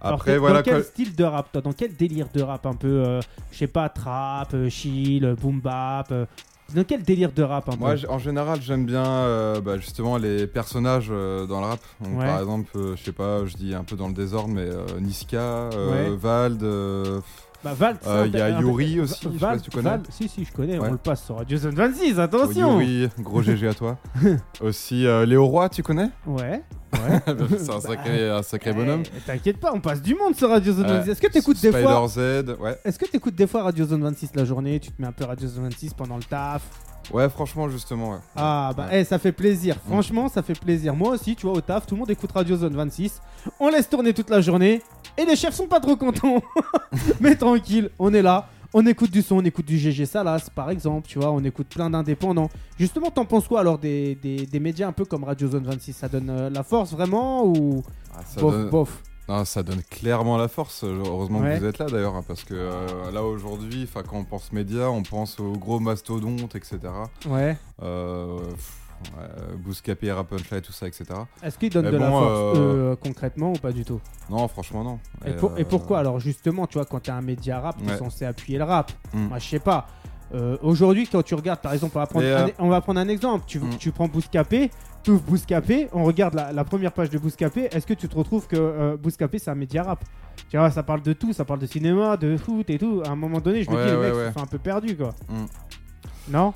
Alors, après, t'es- voilà. Dans quel quoi- style de rap toi? Dans quel délire de rap un peu euh, je sais pas trap, chill, boom bap euh, Dans quel délire de rap un Moi, peu en général, j'aime bien euh, bah, justement les personnages euh, dans le rap. Donc, Ouais. Par exemple, euh, je sais pas, je dis un peu dans le désordre, mais Niska, Ouais. Vald, Bah Val, c'est Euh, il y a Yuri aussi, je sais Val- pas si tu connais. Si si je connais, Ouais. on le passe sur Radio Zone 26, attention. Yuri, gros GG à toi. Aussi euh, Léo Roy, tu connais? Ouais. C'est un sacré, un sacré bonhomme. Eh, T'inquiète pas, on passe du monde sur Radio Zone Euh, 26. Est-ce que t'écoutes des fois Spider Z, ouais. Est-ce que t'écoutes des fois Radio Zone 26 la journée? Tu te mets un peu Radio Zone 26 pendant le taf Ouais, franchement, justement, ouais. Ah bah Ouais. eh, ça fait plaisir. Mm. Franchement, ça fait plaisir. Moi aussi, tu vois, au taf, tout le monde écoute Radio Zone 26. On laisse tourner toute la journée et les chefs sont pas trop contents. Mais tranquille, on est là. On écoute du son, on écoute du GG Salas par exemple, tu vois, on écoute plein d'indépendants. Justement, t'en penses quoi alors des, des, des médias un peu comme Radio Zone 26 Ça donne euh, la force vraiment ou Ah, ça, bof, donne... bof? Non, ça donne clairement la force. Heureusement Ouais. que vous êtes là d'ailleurs, hein, parce que euh, là aujourd'hui, quand on pense médias, on pense aux gros mastodontes, etc. Ouais. Euh, pff, tout ça, etc. Est-ce qu'ils donnent de la force euh, euh, concrètement ou pas du tout? Non, franchement, non. et, pour- et pourquoi? Alors justement, tu vois, quand t'es un média rap, t'es Ouais. censé appuyer le rap. Mm. Moi, je sais pas. Aujourd'hui, quand tu regardes, par exemple, on va prendre, Mais, un, on va prendre un exemple. Tu, Mm. tu prends Bouscapé, ouvres Bouscapé, on regarde la, la première page de Bouscapé. Est-ce que tu te retrouves que euh, Bouscapé, c'est un média rap? Tu vois, ça parle de tout, ça parle de cinéma, de foot et tout. À un moment donné, je me Ouais, dis, mecs ouais. sont un peu perdus, quoi. Mm. Non?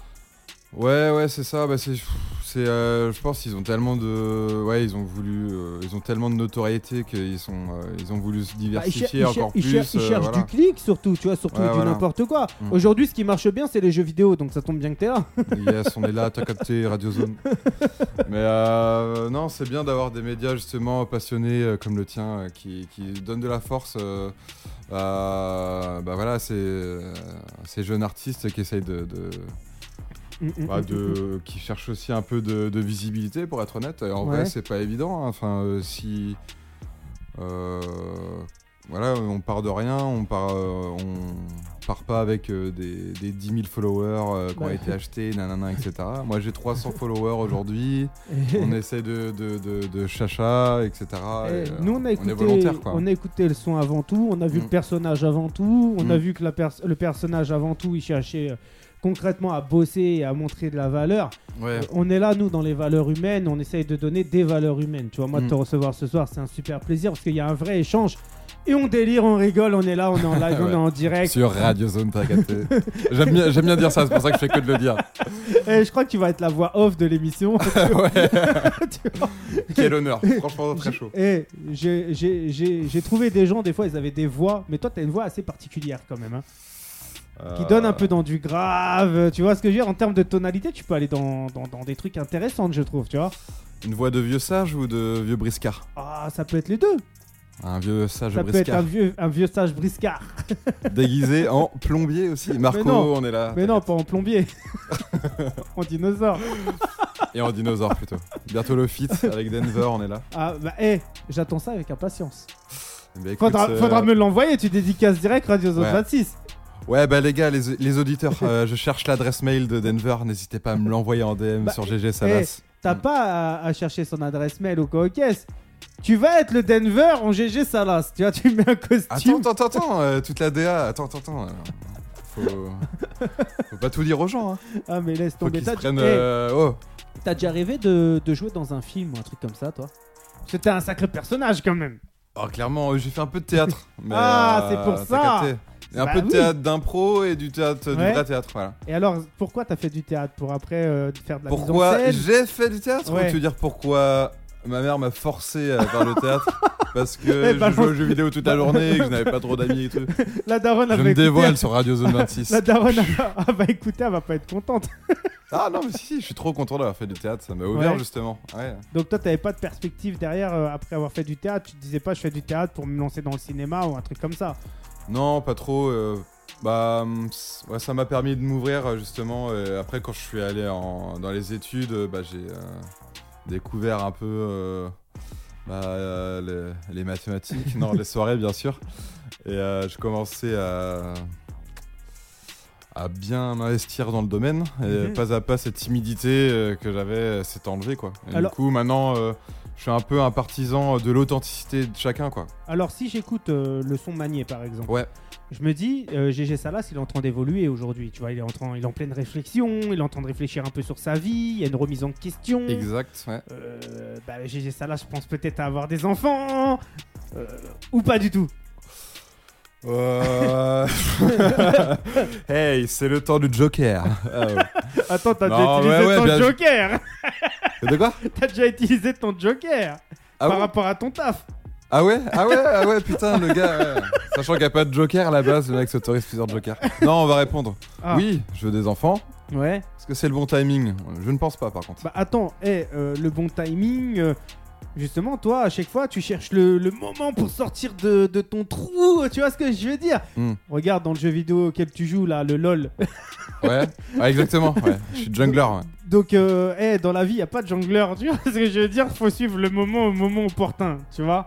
Ouais, ouais, c'est ça. Bah, c'est, c'est, euh, je pense qu'ils ont tellement de, ouais, ils ont voulu, euh, ils ont tellement de notoriété qu'ils sont, euh, ils ont voulu se Bah, ils, diversifier encore ils plus. ils euh, cherchent voilà. du clic, surtout, tu vois, surtout Ouais, du voilà. n'importe quoi. Mm. Aujourd'hui, ce qui marche bien, c'est les jeux vidéo, donc ça tombe bien que t'es là. Yes, on est là, t'as capté Radio Zone. Mais non, c'est bien d'avoir des médias justement passionnés comme le tien qui, qui donnent de la force à bah, voilà, ces, ces jeunes artistes qui essayent de. de- bah, mm, mm. de- qui cherchent aussi un peu de, de visibilité pour être honnête. Et en Ouais. vrai, c'est pas évident. hein. Enfin, euh, si. euh, voilà, on part de rien, on part, euh, on part pas avec des, des 10 000 followers qui ont Ouais. été achetés, nanana, etc. Moi j'ai 300 followers aujourd'hui, on essaie de, de, de, de chacha, etc. Et, nous, on a, écouté, on a écouté le son avant tout, on a vu Mm. le personnage avant tout, on a vu que la pers- le personnage avant tout, il cherchait concrètement à bosser et à montrer de la valeur. Ouais. Euh, On est là, nous, dans les valeurs humaines, on essaye de donner des valeurs humaines. Tu vois, moi, de Mm. te recevoir ce soir, c'est un super plaisir parce qu'il y a un vrai échange. Et on délire, on rigole, on est là, on est en live, on est en direct. Sur Radio Zone, t'as. J'aime bien, j'aime bien dire ça, c'est pour ça que je fais que de le dire. Et je crois que tu vas être la voix off de l'émission. Quel honneur, franchement très chaud. Et j'ai- trouvé des gens, des fois, ils avaient des voix, mais toi, tu as une voix assez particulière quand même. hein. Qui Euh, donne un peu dans du grave. Tu vois ce que je veux dire En termes de tonalité, tu peux aller dans, dans, dans des trucs intéressants, je trouve, tu vois. Une voix de vieux sage ou de vieux briscard? Ah, ça peut être les deux. Un vieux sage Ça peut être un briscard. vieux, un vieux sage briscard. Déguisé en plombier aussi. Marco, non. on est là. Mais non, pas en plombier. en dinosaure. Et en dinosaure plutôt. Bientôt le fit avec Denver, on est là. Ah, bah, hé, j'attends ça avec impatience. Bah, écoute, Faudra, euh, faudra me l'envoyer, tu dédicaces direct Radio Zone Ouais. 26. Ouais, bah les gars, les, les auditeurs, euh, je cherche l'adresse mail de Denver. N'hésitez pas à me l'envoyer en DM Bah, sur GG Salas. T'as Mm. pas à, à chercher son adresse mail quoi, caisse. Tu vas être le Denver en GG Salas. Tu vois, tu mets un costume. Attends, attends, attends, euh, toute la DA. Attends, attends, attends. euh, Faut... Faut pas tout dire aux gens. Hein. Ah, mais laisse tomber. T'as prennent. eh, euh, Oh, t'as déjà rêvé de, de jouer dans un film ou un truc comme ça, toi? C'était un sacré personnage quand même. Oh, clairement, j'ai fait un peu de théâtre. mais, Ah, euh, c'est pour ça. capté. Et un Bah peu de oui. théâtre d'impro et du théâtre, du Ouais. vrai théâtre, voilà. Et alors, pourquoi t'as fait du théâtre? Pour après euh, faire de la Pourquoi mise en scène? j'ai fait du théâtre? Ouais. Ou tu veux dire pourquoi ma mère m'a forcé à faire le théâtre? Parce que Eh, je balance. jouais aux jeux vidéo toute la journée et que je n'avais pas trop d'amis et tout. La daronne Je me écouter. dévoile sur Radio Zone 26. La daronne elle va, elle va écouter, elle va pas être contente. Ah non, mais si, si, je suis trop content d'avoir fait du théâtre, ça m'a ouvert Ouais. justement. Ouais. Donc toi, t'avais pas de perspective derrière euh, après avoir fait du théâtre. Tu te disais pas, je fais du théâtre pour me lancer dans le cinéma ou un truc comme ça. Non, pas trop. euh, bah, ouais, ça m'a permis de m'ouvrir euh, justement. après, quand je suis allé dans les études, euh, bah, j'ai découvert un peu bah, les, les mathématiques, non, les soirées bien sûr. Et je commençais à, à bien m'investir dans le domaine. Et Mhm. pas à pas, cette timidité euh, que j'avais euh, s'est enlevée. Quoi. Et Alors- du coup, maintenant, euh, je suis un peu un partisan de l'authenticité de chacun. Quoi. Alors si j'écoute euh, le son manier par exemple, Ouais. je me dis, euh, GG Salas, il est en train d'évoluer aujourd'hui. Tu vois, il est en train, il est en pleine réflexion, il est en train de réfléchir un peu sur sa vie. Il y a une remise en question. Exact, ouais. Euh, bah, GG Salas, je pense peut-être à avoir des enfants. euh, ou pas du tout. Euh... hey, c'est le temps du Joker. Ouais. Attends, t'as Non, déjà utilisé ouais, ouais, ton bien- Joker. De quoi t'as déjà utilisé ton Joker ah, par ouais rapport à ton taf. ah ouais Ah ouais Ah ouais, putain, le gars. ouais. Sachant qu'il n'y a pas de Joker à la base, le mec s'autorise plusieurs Jokers. Non, on va répondre. Ah. Oui, je veux des enfants. Ouais. Est-ce que c'est le bon timing? Je ne pense pas, par contre. Bah attends, eh, euh, le bon timing. euh, justement, toi, à chaque fois, tu cherches le, le moment pour sortir de, de ton trou. Tu vois ce que je veux dire Hmm. Regarde dans le jeu vidéo auquel tu joues là, le LOL. Ouais, ouais exactement. Ouais. Je suis jungler. Ouais. Donc, euh, dans la vie, y a pas de jongleur. Tu vois ce que je veux dire Faut suivre le moment au moment opportun. Tu vois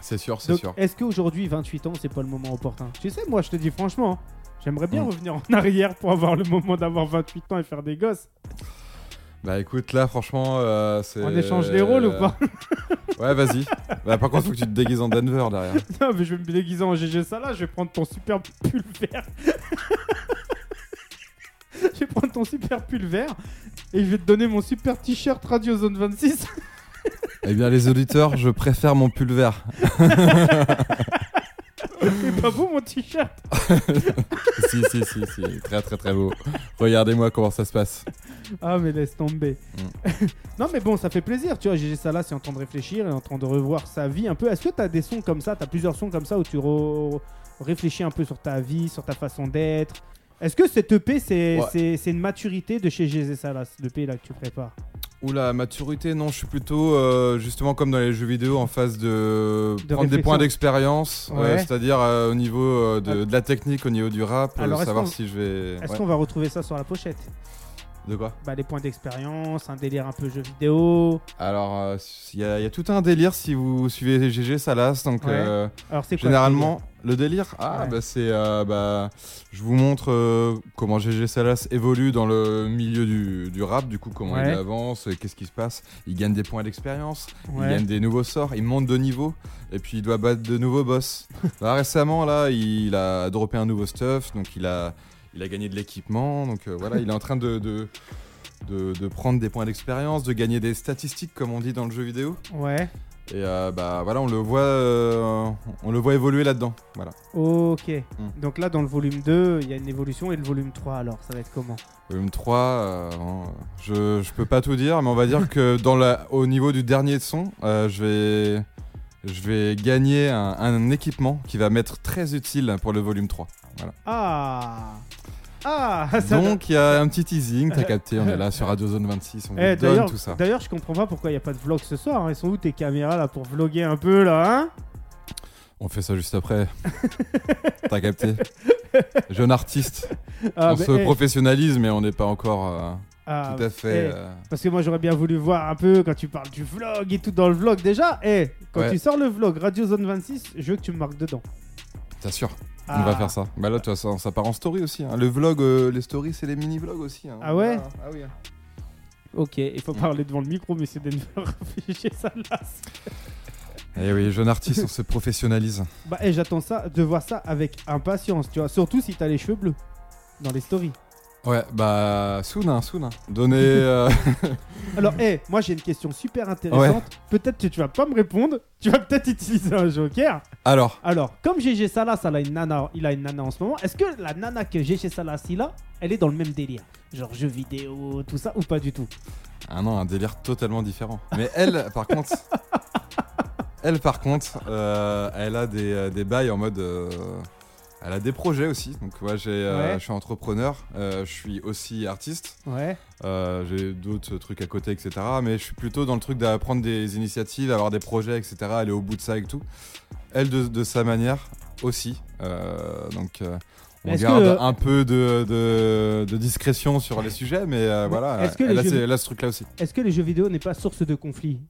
C'est sûr, c'est sûr. est-ce qu'aujourd'hui, 28 ans, c'est pas le moment opportun? Tu sais, moi, je te dis franchement, hein, j'aimerais bien Hmm. revenir en arrière pour avoir le moment d'avoir 28 ans et faire des gosses. Bah écoute, là, franchement, euh, c'est. On échange les rôles ou pas Ouais, vas-y. Bah, par contre, faut que tu te déguises en Denver derrière. Non, mais je vais me déguiser en GG Salah, je vais prendre ton super pull vert. je vais prendre ton super pull vert et je vais te donner mon super t-shirt Radio Zone 26. Eh bien, les auditeurs, je préfère mon pull vert. C'est pas beau mon t-shirt si, si, si, si. Très, très, très beau. Regardez-moi comment ça se passe. Ah, mais laisse tomber. Mm. non, mais bon, ça fait plaisir, tu vois. GG Salah, c'est en train de réfléchir et en train de revoir sa vie un peu. Est-ce que t'as des sons comme ça? T'as plusieurs sons comme ça où tu réfléchis un peu sur ta vie, sur ta façon d'être? Est-ce que cette EP, c'est Ouais. une maturité de chez GG Salah, l'EP là que tu prépares? Oula, maturité, non, je suis plutôt euh, justement comme dans les jeux vidéo en phase de, De prendre des points d'expérience, Ouais. euh, c'est-à-dire euh, au niveau de, Ah. de la technique, au niveau du rap, Alors, savoir si je vais. Est-ce ouais. qu'on va retrouver ça sur la pochette? De quoi Bah, les points d'expérience, un délire un peu jeu vidéo. Alors, euh, il y, a- il y a tout un délire si vous suivez GG Salas, donc Ouais. euh, Alors, c'est quoi généralement. Le délire Ah, Ouais. bah c'est. euh, bah, je vous montre euh, comment GG Salas évolue dans le milieu du, du rap, du coup, comment Ouais. il avance, qu'est-ce qui se passe. Il gagne des points d'expérience, il gagne des nouveaux sorts, il monte de niveau, et puis il doit battre de nouveaux boss. Là, récemment, là, il a droppé un nouveau stuff, donc il a, il a gagné de l'équipement, donc euh, voilà, il est en train de. de de, de prendre des points d'expérience, de gagner des statistiques comme on dit dans le jeu vidéo. Ouais. Et euh, bah voilà, on le voit, euh, on le voit évoluer là-dedans. Voilà. Ok. Hmm. Donc là, dans le volume 2, il y a une évolution. Et le volume 3, alors, ça va être comment? Volume 3, euh, bon, je, je peux pas tout dire, mais on va dire que dans la, au niveau du dernier son, je vais, je vais gagner un, un équipement qui va m'être très utile pour le volume 3. Ah Ah ça Donc il y a un petit teasing, t'as capté, on est là sur Radio Zone 26, on vous Eh, donne tout ça. d'ailleurs, je comprends pas pourquoi il n'y a pas de vlog ce soir. hein. Ils sont où tes caméras là pour vloguer un peu là, hein? On fait ça juste après. t'as capté? Jeune artiste, Ah, on se eh, professionnalise mais on n'est pas encore euh, ah, tout à fait... eh, euh, Parce que moi j'aurais bien voulu voir un peu quand tu parles du vlog et tout dans le vlog déjà. Eh, quand Ouais. tu sors le vlog Radio Zone 26, je veux que tu me marques dedans. T'assures, on Ah. va faire ça. Bah là, tu vois, ça, ça part en story aussi. hein. Le vlog, euh, les stories, c'est les mini-vlogs aussi. hein. Ah ouais Ah oui. Ok, il faut parler devant le micro, monsieur Denver. J'ai ça là. Eh oui, jeune artiste, on se professionnalise. Bah, eh, j'attends ça, de voir ça avec impatience, tu vois. Surtout si t'as les cheveux bleus dans les stories. Ouais, bah, soon, hein, soon. hein. Donnez... euh, Alors, eh, moi j'ai une question super intéressante. Peut-être que tu vas pas me répondre. Tu vas peut-être utiliser un joker. Alors, Alors, comme GG Salas, elle a une nana, il a une nana en ce moment, est-ce que la nana que GG Salas il a, elle est dans le même délire? Genre jeux vidéo, tout ça, ou pas du tout? Ah non, un délire totalement différent. Mais elle, par contre... Elle, par contre, euh, elle a des, euh, des bails en mode... euh, Elle a des projets aussi. Donc, ouais, j'ai, euh, Ouais. je suis entrepreneur. euh, je suis aussi artiste. Ouais. Euh, j'ai d'autres trucs à côté, etc. Mais je suis plutôt dans le truc d'apprendre des initiatives, avoir des projets, etc. Aller au bout de ça et tout. Elle, de, de sa manière aussi. Donc, on garde que- un peu de, de- de discrétion sur les sujets, mais voilà. Jeux- elle a ce truc-là aussi. Est-ce que les jeux vidéo n'est pas source de conflit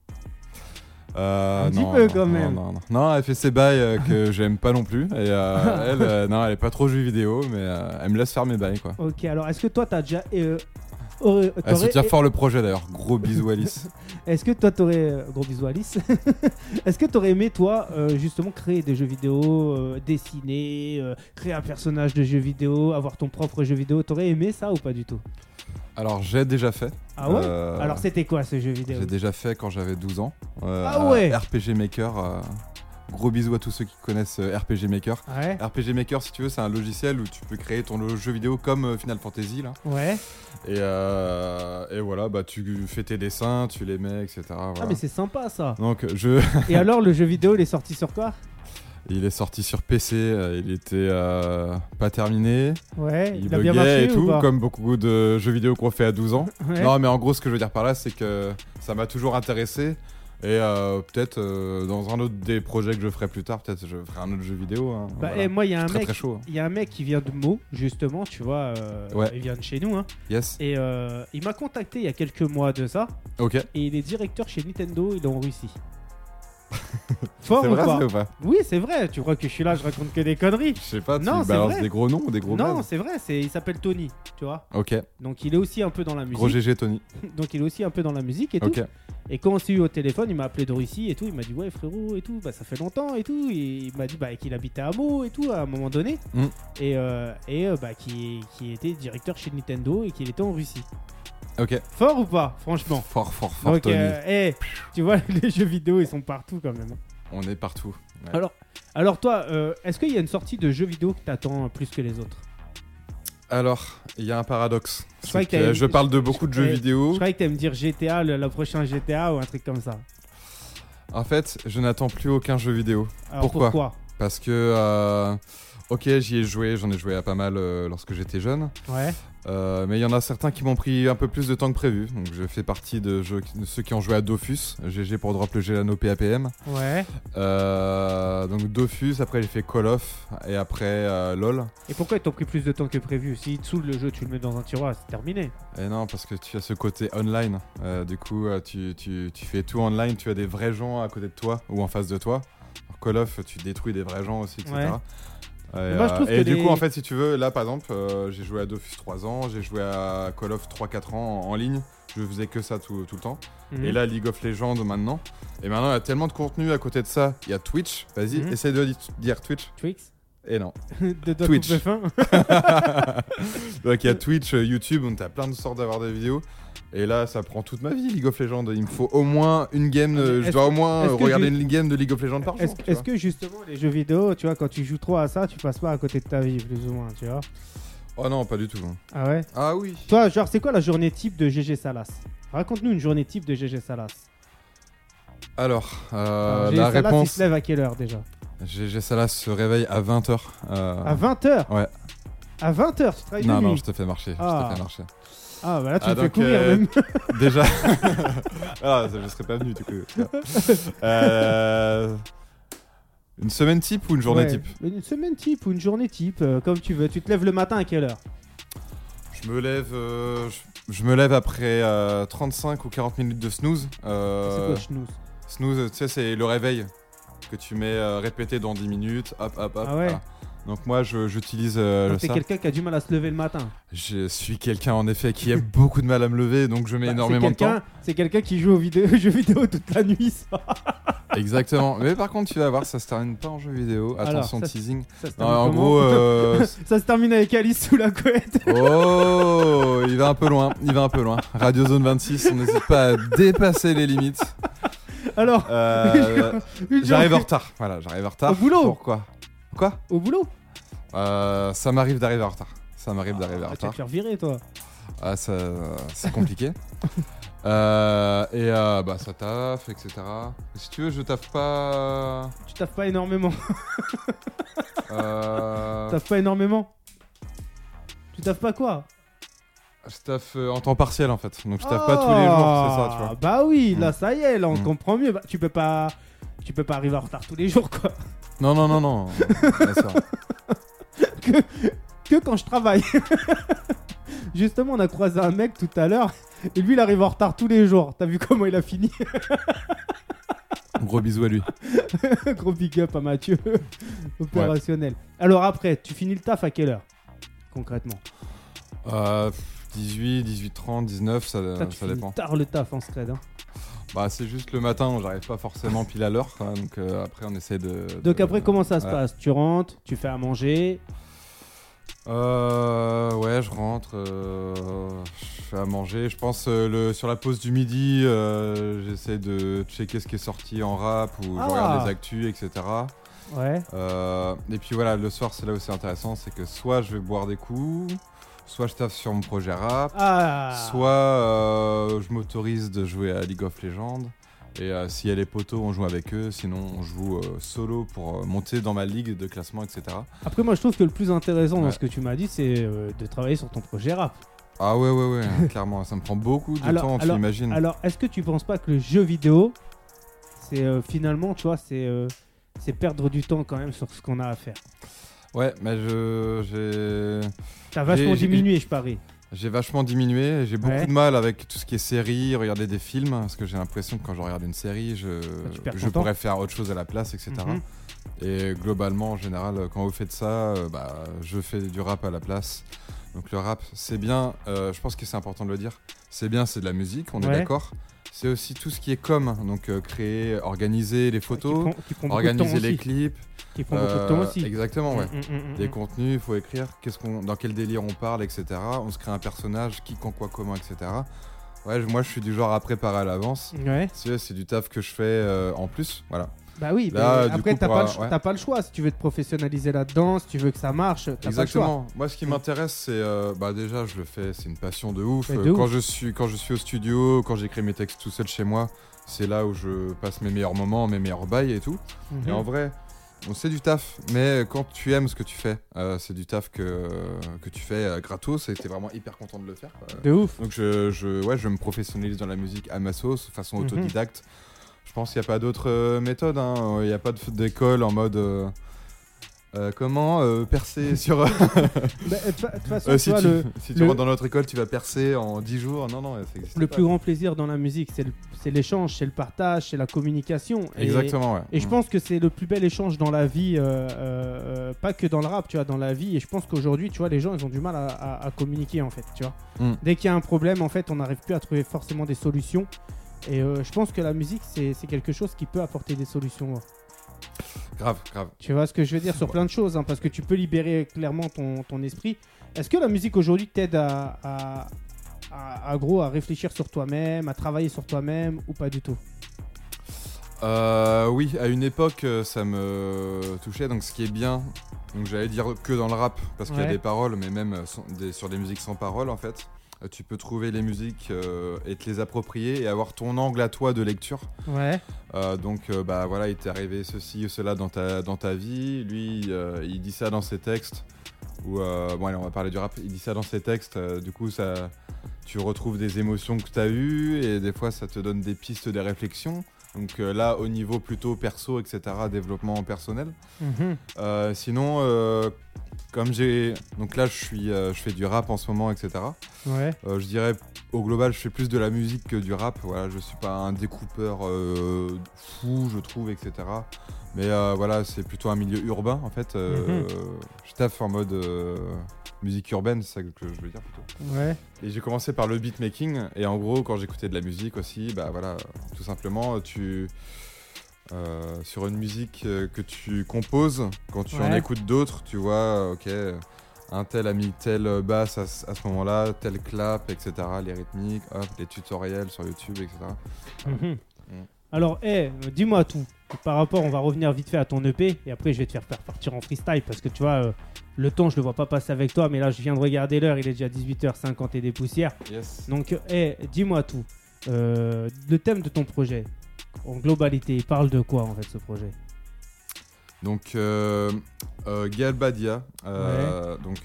Euh, Un petit non, peu, quand non, même. Non, elle fait ses bails euh, que j'aime pas non plus. Et euh, elle, non, elle est pas trop jeux vidéo, mais elle me laisse faire mes bails, quoi. Ok, alors est-ce que toi t'as déjà. euh, aurais- Elle soutient fort le projet d'ailleurs. Gros bisous Alice. Est-ce que toi t'aurais. Gros bisous Alice. Est-ce que t'aurais aimé, toi, euh, justement, créer des jeux vidéo, euh, dessiner, euh, créer un personnage de jeu vidéo, avoir ton propre jeu vidéo? T'aurais aimé ça ou pas du tout? Alors j'ai déjà fait. Ah ouais Euh, Alors c'était quoi ce jeu vidéo J'ai déjà fait quand j'avais 12 ans. Euh, Ah ouais RPG Maker. euh, gros bisous à tous ceux qui connaissent RPG Maker. Ouais. RPG Maker, si tu veux, c'est un logiciel où tu peux créer ton jeu vidéo comme Final Fantasy là. Ouais. Et, euh, et voilà, bah tu fais tes dessins, tu les mets, etc. voilà. Ah mais c'est sympa ça. Donc je, Et alors le jeu vidéo il est sorti sur quoi? Il est sorti sur PC, euh, il était euh, pas terminé, Ouais. il, Il, a bien marché et ou tout, pas comme beaucoup de jeux vidéo qu'on fait à 12 ans. Ouais. Non, mais en gros, ce que je veux dire par là, c'est que ça m'a toujours intéressé. Et euh, peut-être dans un autre des projets que je ferai plus tard, peut-être je ferai un autre jeu vidéo. hein. Bah, Voilà. et moi il y a un très mec. hein. Il y a un mec qui vient de Meaux, justement, tu vois, Ouais. il vient de chez nous, hein, Yes. et euh, il m'a contacté il y a quelques mois de ça, Ok. et il est directeur chez Nintendo, il est en Russie. Fort C'est ou vrai pas ça ou pas Oui, c'est vrai, tu crois que je suis là, je raconte que des conneries Je sais pas, tu Non, c'est balances vrai. des gros noms ou des gros Non, c'est vrai, c'est, il s'appelle Tony, tu vois. Ok. Donc il est aussi un peu dans la musique. Gros GG Tony. Donc il est aussi un peu dans la musique et tout. Et quand on s'est eu au téléphone, il m'a appelé de Russie et tout. Il m'a dit ouais frérot et tout. Bah ça fait longtemps et tout. Et il m'a dit bah qu'il habitait à Meaux et tout à un moment donné. Mm. Et euh, et euh, bah qui qui était directeur chez Nintendo et qu'il était en Russie. Ok. Fort ou pas franchement. Fort, fort, fort Donc Tony. euh, eh, tu vois les jeux vidéo ils sont partout quand même. On est partout. Ouais. Alors alors toi euh, est-ce qu'il y a une sortie de jeux vidéo que t'attends plus que les autres? Alors, il y a un paradoxe. Je croyais que parle de beaucoup de je- jeux eh, vidéo. Je croyais que t'allais me dire GTA le, le prochain GTA ou un truc comme ça. En fait, je n'attends plus aucun jeu vidéo. Alors Pourquoi pourquoi? Parce que, euh, ok, j'y ai joué, j'en ai joué à pas mal euh, lorsque j'étais jeune. Ouais. Euh, mais il y en a certains qui m'ont pris un peu plus de temps que prévu. Donc je fais partie de, jeux- de ceux qui ont joué à Dofus. GG pour drop le Gelano PAPM. Ouais. Euh, donc Dofus, après j'ai fait Call of et après euh, LOL. Et pourquoi ils t'ont pris plus de temps que prévu? Si te saoule le jeu, tu le mets dans un tiroir, c'est terminé. Et non, parce que tu as ce côté online. Du coup, tu, tu- tu fais tout online, tu as des vrais gens à côté de toi ou en face de toi. Call of, tu détruis des vrais gens aussi, etc. Ouais. Et, Moi, je trouve et que du les- coup, en fait, si tu veux, là par exemple, euh, j'ai joué à Dofus 3 ans, j'ai joué à Call of 3-4 ans en, en ligne. Je faisais que ça tout, tout le temps. Mhm. Et là, League of Legends maintenant. Et maintenant, il y a tellement de contenu à côté de ça. Il y a Twitch. Vas-y, Mhm. essaye de di- dire Twitch. Twix Et non. de Twitch. Donc il y a Twitch, euh, YouTube, donc t'as plein de sortes d'avoir des vidéos. Et là, ça prend toute ma vie, League of Legends. Il me faut au moins une game. Ah, euh, je dois au moins euh, que regarder une game de League of Legends par jour. Est-ce que justement les jeux vidéo, tu vois, quand tu joues trop à ça, tu passes pas à côté de ta vie, plus ou moins, tu vois Oh non, pas du tout. hein. Ah ouais? Ah oui. Toi, genre, c'est quoi la journée type de GG Salas? Raconte-nous une journée type de GG Salas. Alors, euh, Alors, GG la Salas, il se lève à quelle heure déjà? Ça là, se réveille à 20h. À 20h Ouais. À 20h, tu travailles Non, non, nuit je te fais marcher. Ah. Je te fais marcher. Ah, bah là, tu Ah, me fais courir euh, même. Déjà. ah, ça, je serais pas venu du coup. Euh, Une semaine type ou une journée Ouais. type Une semaine type ou une journée type, euh, comme tu veux. Tu te lèves le matin à quelle heure Je me lève. euh, je, je me lève après euh, 35 ou 40 minutes de snooze. Euh, C'est quoi, schnouz snooze, tu sais, c'est le réveil que tu mets euh, répété dans 10 minutes. Hop, hop, hop. Ah ouais. voilà. Donc moi, je- j'utilise euh, Donc, T'es quelqu'un qui a du mal à se lever le matin. Je suis quelqu'un en effet qui a beaucoup de mal à me lever, donc je mets Bah, énormément de temps. C'est quelqu'un qui joue aux jeux vidéo toute la nuit, ça. Exactement. Mais par contre, tu vas voir, ça se termine pas en jeu vidéo. Alors, Attention, ça, teasing. Ça se Non, en gros, euh, Ça se termine avec Alice sous la couette. oh, il va un peu loin. Il va un peu loin. Radio Zone 26, on n'hésite pas à dépasser les limites. Alors, Euh, j'arrive en retard. Voilà, j'arrive en retard. Au boulot Pourquoi? Quoi Au boulot Euh, Ça m'arrive d'arriver en retard. Ça m'arrive d'arriver en Ah, Tu vas retard. te faire virer, toi. Ah, ça, c'est compliqué. Euh, et euh, bah ça taffe, etc. Si tu veux, je taffe pas. Tu taffes pas énormément. Euh, Tu taffes pas énormément. Tu taffes pas quoi je taffe euh, en temps partiel en fait. Donc je taffe pas tous les jours, c'est ça, tu vois. Ah, Bah oui, là Mm. ça y est, là on Mm. comprend mieux. Bah, tu peux pas, tu peux pas arriver en retard tous les jours quoi. Non, non, non, non. Que quand je travaille. Justement, on a croisé un mec tout à l'heure et lui il arrive en retard tous les jours. T'as vu comment il a fini Gros bisous à lui. Gros big up à Mathieu, opérationnel. Alors après, tu finis le taf à quelle heure concrètement? Euh, 18, 18, 30, 19, ça, Ça, tu ça finis dépend. tard le taf en scred. Hein. Bah, c'est juste le matin, j'arrive pas forcément pile à l'heure. Donc euh, après, on essaie de. Donc après, comment ça se ouais. passe? Tu rentres, tu fais à manger? Euh, ouais, je rentre, euh, je fais à manger. Je pense euh, le, sur la pause du midi, euh, j'essaie de checker ce qui est sorti en rap ou je Ah. regarde les actus, etc. Ouais. Euh, et puis voilà, le soir, c'est là où c'est intéressant, c'est que soit je vais boire des coups, soit je taffe sur mon projet rap, Ah. soit euh, je m'autorise de jouer à League of Legends. Et euh, s'il y a les potos, on joue avec eux. Sinon, on joue euh, solo pour euh, monter dans ma ligue de classement, etc. Après, moi, je trouve que le plus intéressant dans ce que tu m'as dit, c'est de travailler sur ton projet rap. Ah ouais, ouais, ouais, clairement, ça me prend beaucoup de Alors- temps, tu alors- imagines. Alors, est-ce que tu penses pas que le jeu vidéo, c'est finalement, tu vois, c'est perdre du temps quand même sur ce qu'on a à faire? Ouais, mais je j'ai T'as vachement diminué, je parie. j'ai vachement diminué. J'ai beaucoup Ouais. de mal avec tout ce qui est série, regarder des films, parce que j'ai l'impression que quand je regarde une série, je, perds je pourrais faire autre chose à la place, etc. Mhm. Et globalement, en général, quand vous faites ça, euh, bah, je fais du rap à la place. Donc le rap, c'est bien. euh, je pense que c'est important de le dire. C'est bien, c'est de la musique, on Ouais. est d'accord. C'est aussi tout ce qui est com, donc euh, créer, organiser les Qui photos, prend, qui prend organiser les aussi. clips. Qui prend beaucoup de temps Euh, aussi. Exactement, ouais. Mm, mm, mm, Des contenus, il faut écrire qu'est-ce qu'on, dans quel délire on parle, etc. On se crée un personnage, qui, quand, quoi, comment, etc. Ouais, moi je suis du genre à préparer à l'avance. Ouais. C'est du taf que je fais euh, en plus, voilà. Bah oui, Là, mais après, t'as pas, ouais. pas le choix. Si tu veux te professionnaliser là-dedans, si tu veux que ça marche, t'as pas le choix. Exactement. Moi, ce qui Mm. m'intéresse, c'est euh, bah déjà, je le fais, c'est une passion de ouf. De Euh, quand ouf. je suis quand je suis au studio, quand j'écris mes textes tout seul chez moi, c'est là où je passe mes meilleurs moments, mes meilleurs bails et tout. Mhm. Et en vrai, on sait du taf, mais quand tu aimes ce que tu fais, euh, c'est du taf que que tu fais euh, gratos et t'es vraiment hyper content de le faire. quoi. De ouf. Donc je, je, ouais, je me professionnalise dans la musique à ma sauce, façon Mhm. autodidacte. Je pense qu'il n'y a pas d'autre euh, méthode. hein. Il n'y a pas d'école en mode euh, euh, comment euh, percer sur. Bah, De toute façon, Euh, si tu, le, si tu le- rentres dans notre école, tu vas percer en 10 jours. Non, non, ça le pas. plus grand plaisir dans la musique, c'est l'échange, c'est le partage, c'est la communication. Et- Exactement, ouais. Et je Mm. pense que c'est le plus bel échange dans la vie, pas que dans le rap, tu vois, dans la vie. Et je pense qu'aujourd'hui, tu vois, les gens, ils ont du mal à, à- à communiquer, en fait, tu vois. Mm. Dès qu'il y a un problème, en fait, on n'arrive plus à trouver forcément des solutions. Et euh, je pense que la musique, c'est c'est quelque chose qui peut apporter des solutions. ouais. Grave, grave. Tu vois ce que je veux dire sur plein de choses, hein, parce que tu peux libérer clairement ton, ton esprit. Est-ce que la musique aujourd'hui t'aide à, à, à- à gros à réfléchir sur toi-même, à travailler sur toi-même ou pas du tout? Euh, oui, à une époque, euh, ça me touchait. Donc, ce qui est bien, donc j'allais dire que dans le rap, parce qu'il y a Ouais. des paroles, mais même euh, sans- des- sur des musiques sans paroles, en fait. Tu peux trouver les musiques euh, et te les approprier et avoir ton angle à toi de lecture. Ouais. Euh, donc euh, bah voilà, il t'est arrivé ceci ou cela dans ta, dans ta vie. Lui, il dit ça dans ses textes. Ou bon allez, on va parler du rap. Il dit ça dans ses textes. du coup, ça, tu retrouves des émotions que tu as eues et des fois, ça te donne des pistes, des réflexions. Donc euh, là, au niveau plutôt perso, etc., développement personnel. Mhm. Euh, sinon, euh, comme j'ai, donc là, je suis, je fais du rap en ce moment, etc. Ouais. Je dirais au global, je fais plus de la musique que du rap. Voilà, je suis pas un découpeur fou, je trouve, etc. Mais voilà, c'est plutôt un milieu urbain en fait. Mhm. Je taffe en mode musique urbaine, c'est ça que je veux dire plutôt. Ouais. Et j'ai commencé par le beatmaking. Et en gros, quand j'écoutais de la musique aussi, bah voilà, tout simplement, tu euh, sur une musique euh, que tu composes, quand tu en écoutes d'autres, tu vois, ok, un tel a mis telle basse à, ce- à ce moment-là, tel clap, etc. Les rythmiques, hop, les tutoriels sur YouTube, etc. Mm. Alors, eh, dis-moi tout. Par rapport, on va revenir vite fait à ton EP et après je vais te faire partir en freestyle parce que tu vois, euh, le temps je le vois pas passer avec toi, mais là je viens de regarder l'heure, il est déjà 18h50 et des poussières. Yes. Donc, eh, dis-moi tout. Euh, le thème de ton projet, en globalité, il parle de quoi en fait ce projet? Donc, euh, Galbadia. euh, Donc,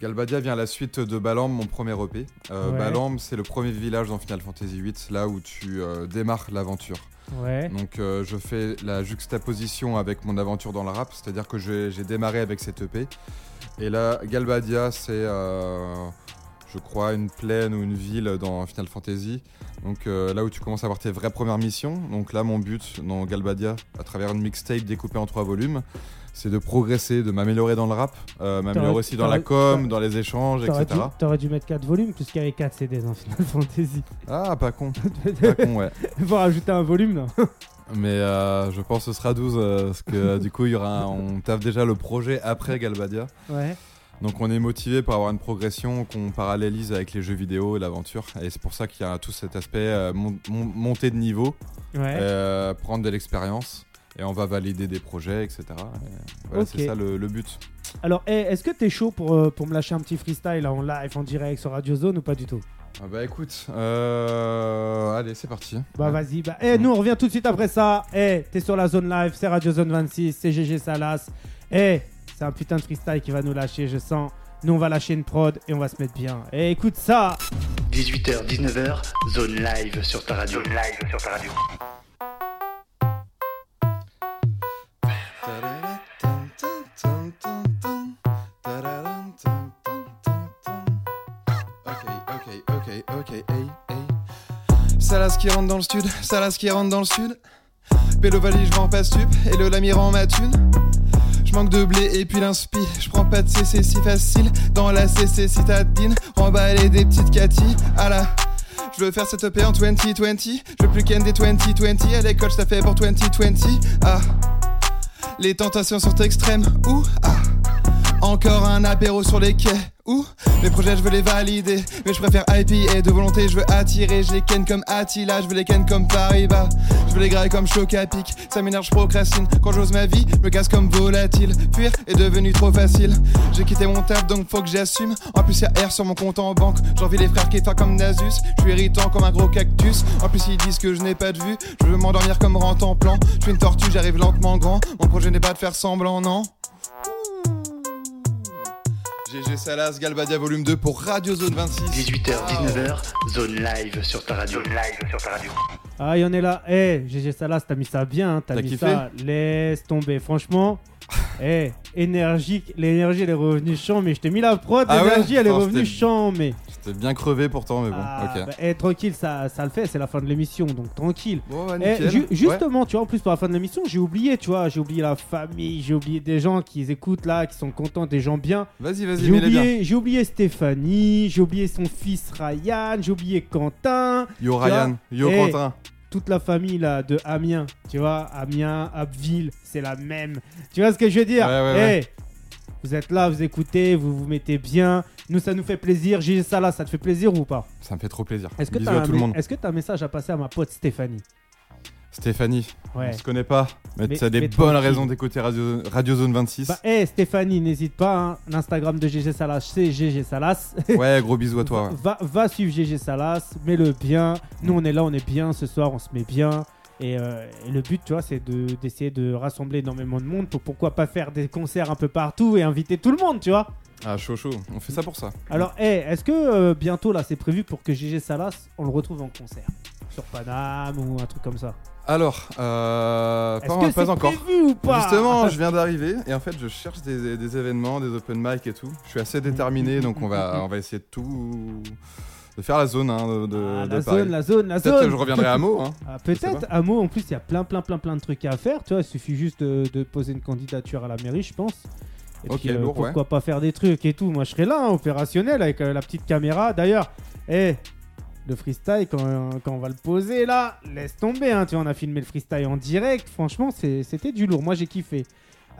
Galbadia vient à la suite de Balamb, mon premier EP. Euh, Ouais. Balamb, c'est le premier village dans Final Fantasy VIII, là où tu euh, démarres l'aventure. Ouais. Donc, euh, je fais la juxtaposition avec mon aventure dans le rap, c'est-à-dire que j'ai démarré avec cette EP. Et là, Galbadia, c'est, euh, je crois, une plaine ou une ville dans Final Fantasy. Donc, là où tu commences à avoir tes vraies premières missions. Donc, là, mon but dans Galbadia, à travers une mixtape découpée en trois volumes, c'est de progresser, de m'améliorer dans le rap, euh, m'améliorer aussi dans la com, dans les échanges, T'aurais dû, etc. t'aurais dû mettre 4 volumes puisqu'il y avait 4 CD dans Final Fantasy. Ah, pas con, pas con, ouais. Faut rajouter un volume là. Mais euh, je pense que ce sera 12 euh, parce que du coup il y aura un- on taffe déjà le projet après Galbadia. Ouais. Donc on est motivé pour avoir une progression qu'on parallélise avec les jeux vidéo et l'aventure et c'est pour ça qu'il y a tout cet aspect euh, mon- mon- montée de niveau, Ouais. euh, prendre de l'expérience et on va valider des projets etc. Et voilà c'est ça le, le but. Alors, eh, est-ce que t'es chaud pour, euh, pour me lâcher un petit freestyle en live, en direct sur Radio Zone ou pas du tout? Ah bah écoute, euh, allez c'est parti. Bah Ouais. vas-y, bah, eh, nous on revient tout de suite après ça. Eh, t'es sur la zone live, c'est Radio Zone 26, c'est GG Salas. Eh, c'est un putain de freestyle qui va nous lâcher, je sens. Nous on va lâcher une prod et on va se mettre bien. Eh, écoute ça 18h, 19h, zone live sur ta radio. Zone live sur ta radio. Salas qui rentre dans le sud, Salas qui rentre dans le sud. Pélo valise, je vends pas stup, et le lami rend ma thune. Je manque de blé et puis l'inspi, je prends pas de CC si facile. Dans la CC citadine, remballer des petites Cathy. À la. Je veux faire cette EP en 2020, je plus qu'un des 2020. À l'école, ça fait pour 2020. Ah. Les tentations sont extrêmes, ouh, ah. Encore un apéro sur les quais. Mes projets je veux les valider. Mais je préfère IP et de volonté je veux attirer. Je les ken comme Attila, je veux les ken comme Paribas. Je veux les grailler comme choc à pic. Ça m'énerve, je procrastine. Quand j'ose ma vie, je me casse comme volatile. Fuir est devenu trop facile. J'ai quitté mon taf donc faut que j'assume. En plus y'a R sur mon compte en banque. J'envie les frères qui font comme Nasus. Je suis irritant comme un gros cactus. En plus ils disent que je n'ai pas de vue. Je veux m'endormir comme rente en plan. Je suis une tortue, j'arrive lentement grand. Mon projet n'est pas de faire semblant, non. GG Salas, Galbadia volume 2 pour Radio Zone 26. 18h, 19h, zone live sur ta radio. Zone live sur ta radio. Ah, y en est là. Eh, GG Salas, t'as mis ça bien. hein, T'as mis kiffé ça. Laisse tomber. Franchement, eh, énergique. L'énergie, elle est revenue champ, mais je t'ai mis la prod. Ah ouais L'énergie, elle est Oh, revenue champ, mais. J'étais bien crevé pourtant mais bon Ah, ok. bah, eh, tranquille, ça, ça le fait. C'est la fin de l'émission, donc tranquille. Bon bah, Eh, nickel. ju- Ouais. justement, tu vois, en plus pour la fin de l'émission, j'ai oublié, tu vois, j'ai oublié la famille, j'ai oublié des gens qui écoutent là, qui sont contents, des gens bien. Vas-y vas-y J'ai mets-les bien. oublié, j'ai oublié Stéphanie, j'ai oublié son fils Ryan, j'ai oublié Quentin, Yo Ryan, yo Eh, Quentin. toute la famille là de Amiens, tu vois, Amiens, Abbeville, c'est la même. Tu vois ce que je veux dire? Ouais, ouais, ouais. Eh, Vous êtes là, vous écoutez, vous vous mettez bien. Nous, ça nous fait plaisir. Ça là, ça te fait plaisir ou pas Ça me fait trop plaisir. Est-ce que Bisous t'as à un, tout le mé- monde. est-ce que t'as un message à passer à ma pote Stéphanie Stéphanie, Ouais. on se connaît pas, mais, Mais- tu as des bonnes raisons d'écouter Radio, Radio Zone 26. Bah, hey, Stéphanie, n'hésite pas. hein. L'Instagram de GG Salas, c'est GG Salas. ouais, gros bisous à toi. ouais. Va, va suivre GG Salas, mets-le bien. Nous, on est là, on est bien ce soir, on se met bien. Et, euh, et le but, tu vois, c'est de- d'essayer de, rassembler énormément de monde pour pourquoi pas faire des concerts un peu partout et inviter tout le monde, tu vois. Ah, chaud, chaud, on fait ça pour ça. Alors, hey, est-ce que euh, bientôt, là, c'est prévu pour que GG Salas, on le retrouve en concert Sur Paname ou un truc comme ça? Alors, euh, pas, que pas c'est encore. prévu ou pas? Justement, je viens d'arriver et en fait, je cherche des, des événements, des open mic et tout. Je suis assez déterminé, donc on va, on va essayer de tout. De faire la zone hein, de, Ah, de la Paris. zone, la zone, la Peut-être zone que je reviendrai à Meaux. Hein. Ah, Peut-être, à Meaux, en plus, il y a plein, plein, plein, plein de trucs à faire. Tu vois, il suffit juste de, de poser une candidature à la mairie, je pense. Et puis, euh, pourquoi pas faire des trucs et tout. Moi, je serais là, hein, opérationnel, avec euh, la petite caméra. D'ailleurs, eh, le freestyle, quand, quand on va le poser là, laisse tomber. Hein, tu vois, on a filmé le freestyle en direct. Franchement, c'est- c'était du lourd. Moi, j'ai kiffé.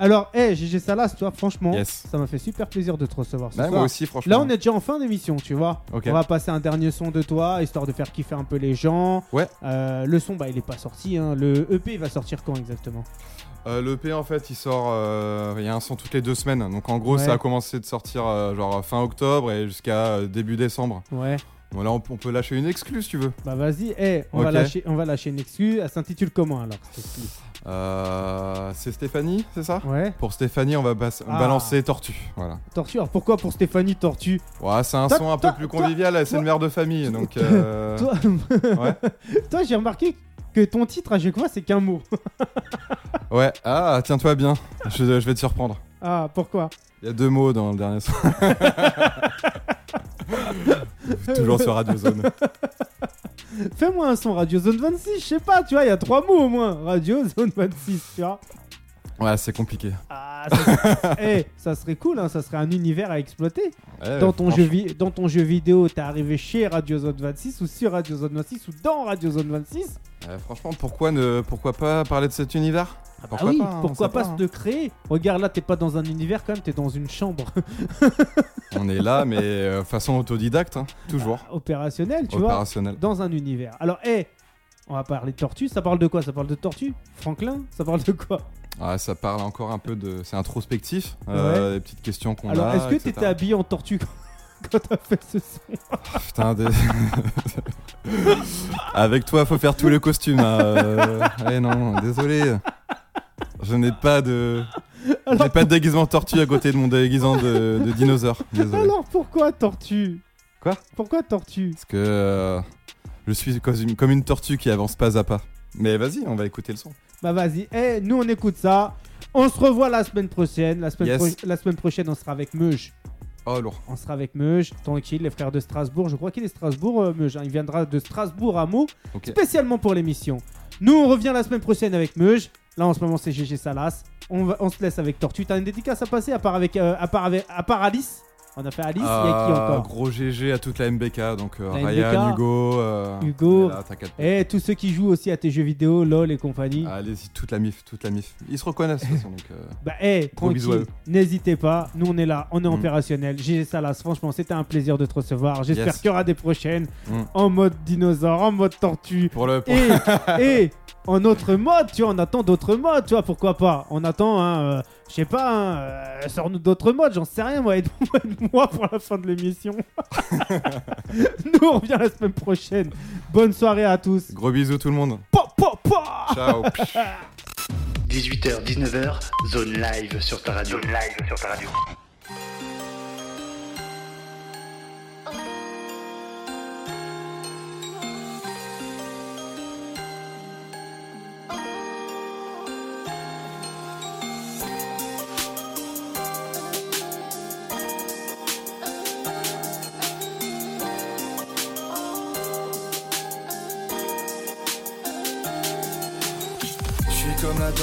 Alors, eh, GG Salas, tu vois, franchement, Yes. ça m'a fait super plaisir de te recevoir ce Ouais, soir. moi aussi, franchement. Là, on est déjà en fin d'émission, tu vois. Ok. On va passer un dernier son de toi, histoire de faire kiffer un peu les gens. Ouais. Euh, le son, bah, il est pas sorti. hein. Le EP, il va sortir quand exactement Euh, le P en fait il sort, euh, il y a un son toutes les deux semaines. Donc en gros Ouais. ça a commencé de sortir euh, genre fin octobre et jusqu'à euh, début décembre. Ouais. Bon là on, on peut lâcher une exclue si tu veux. Bah, vas-y. Eh, on, va Ok. lâcher, on va lâcher une excuse. Elle s'intitule comment alors cette excuse Euh, c'est Stéphanie, c'est ça Ouais. Pour Stéphanie on va bas- Ah. balancer Tortue. Voilà. Tortue. Alors pourquoi pour Stéphanie Tortue Ouais, c'est un Toi- son un toi- peu plus toi- convivial, c'est toi- une mère de famille donc. euh, toi j'ai remarqué que ton titre à chaque fois c'est qu'un mot. ouais, ah tiens-toi bien, je, je vais te surprendre. Ah, pourquoi? Il y a deux mots dans le dernier son. Toujours sur Radio Zone. Fais-moi un son Radio Zone 26, je sais pas, tu vois, il y a trois mots au moins. Radio Zone 26, tu vois. Ouais, c'est compliqué. Ah, ça, Eh, ça serait cool, hein, ça serait un univers à exploiter. Ouais, dans, ton jeu vi- dans ton jeu vidéo, t'es arrivé chez Radio Zone 26 ou sur Radio Zone 26 ou dans Radio Zone 26 Euh, franchement, pourquoi, ne, pourquoi pas parler de cet univers? Ah Pourquoi oui, pas, hein, pourquoi pas, pas, hein. se le créer Regarde là, t'es pas dans un univers quand même, t'es dans une chambre On est là, mais euh, façon autodidacte, hein, toujours. opérationnelle, tu vois, Opérationnel. dans un univers. Alors, hé, on va parler de tortue, ça parle de quoi? Ça parle de tortue Franklin? Ça parle de quoi? Ah, ça parle encore un peu de. C'est introspectif, euh, les petites questions qu'on a. Alors, est-ce que t'étais habillé en tortue quand, t'as fait ce son? Putain, des- Avec toi, faut faire tous les costumes. hein, euh, Ouais, non, désolé. Je n'ai pas de. Alors, n'ai pas de déguisement tortue à côté de mon déguisement de, de dinosaure. Désolé. Alors, pourquoi tortue? Quoi? Pourquoi tortue? Parce que euh, je suis comme une, comme une tortue qui avance pas à pas. Mais vas-y, on va écouter le son. Bah vas-y, Eh, nous on écoute ça. On se revoit la semaine prochaine. La semaine, Yes. pro- la semaine prochaine, on sera avec Meuge. Oh, lourd. On sera avec Meuge, tranquille, les frères de Strasbourg. Je crois qu'il est Strasbourg, euh, Meuge. hein. Il viendra de Strasbourg à Meaux, Ok. spécialement pour l'émission. Nous, on revient la semaine prochaine avec Meuge. Là, en ce moment, c'est GG Salas. On, se laisse avec Tortue. T'as une dédicace à passer à part, avec, euh, à part, à part Alice? On a fait Alice, il y a qui Ah, encore Gros GG à toute la MBK, donc euh, La Ryan, MBK, Hugo. euh, Hugo. Et tous ceux qui jouent aussi à tes jeux vidéo, LOL et compagnie. Allez-y, toute la mif, toute la mif. Ils se reconnaissent de toute façon, donc. euh, Bah, hey, tranquille, n'hésitez pas. Nous, on est là, on est Mm. opérationnel. GG Salas, franchement, c'était un plaisir de te recevoir. J'espère Yes. qu'il y aura des prochaines Mm. en mode dinosaure, en mode tortue. Pour le. pour- Et, et en autre mode, tu vois, on attend d'autres modes, tu vois, pourquoi pas On attend, hein, euh, je sais pas, hein, euh, sors-nous d'autres modes, j'en sais rien, moi, aide-moi aide-moi pour la fin de l'émission. Nous, on revient la semaine prochaine. Bonne soirée à tous. Gros bisous tout le monde. Pa, pa, pa Ciao. 18h, 19h, zone live sur ta radio. Zone live sur ta radio.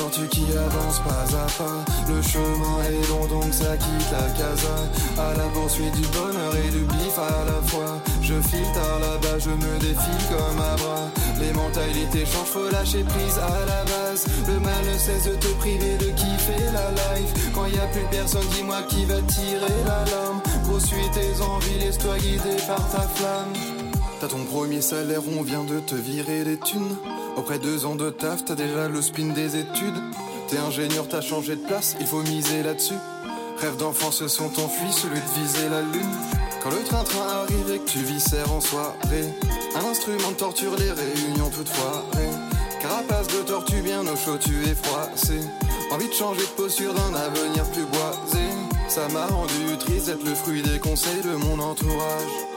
La tortue qui avance pas à pas. Le chemin est long donc ça quitte la casa. À la poursuite du bonheur et du bif à la fois. Je file tard là-bas, je me défile comme un bras. Les mentalités changent, faut lâcher prise à la base. Le mal ne cesse de te priver de kiffer la life. Quand y a plus personne, dis-moi qui va tirer l'alarme. Poursuis tes envies, laisse-toi guider par ta flamme. T'as ton premier salaire, on vient de te virer les thunes. Après deux ans de taf, t'as déjà le spin des études. T'es ingénieur, t'as changé de place, il faut miser là-dessus. Rêve d'enfant se sont enfuis, celui de viser la lune. Quand le train-train arrive et que tu viscères en soirée, un instrument de torture les réunions toutes foirées. Carapace de tortue bien au chaud, tu es froissé. Envie de changer de posture d'un avenir plus boisé. Ça m'a rendu triste d'être le fruit des conseils de mon entourage.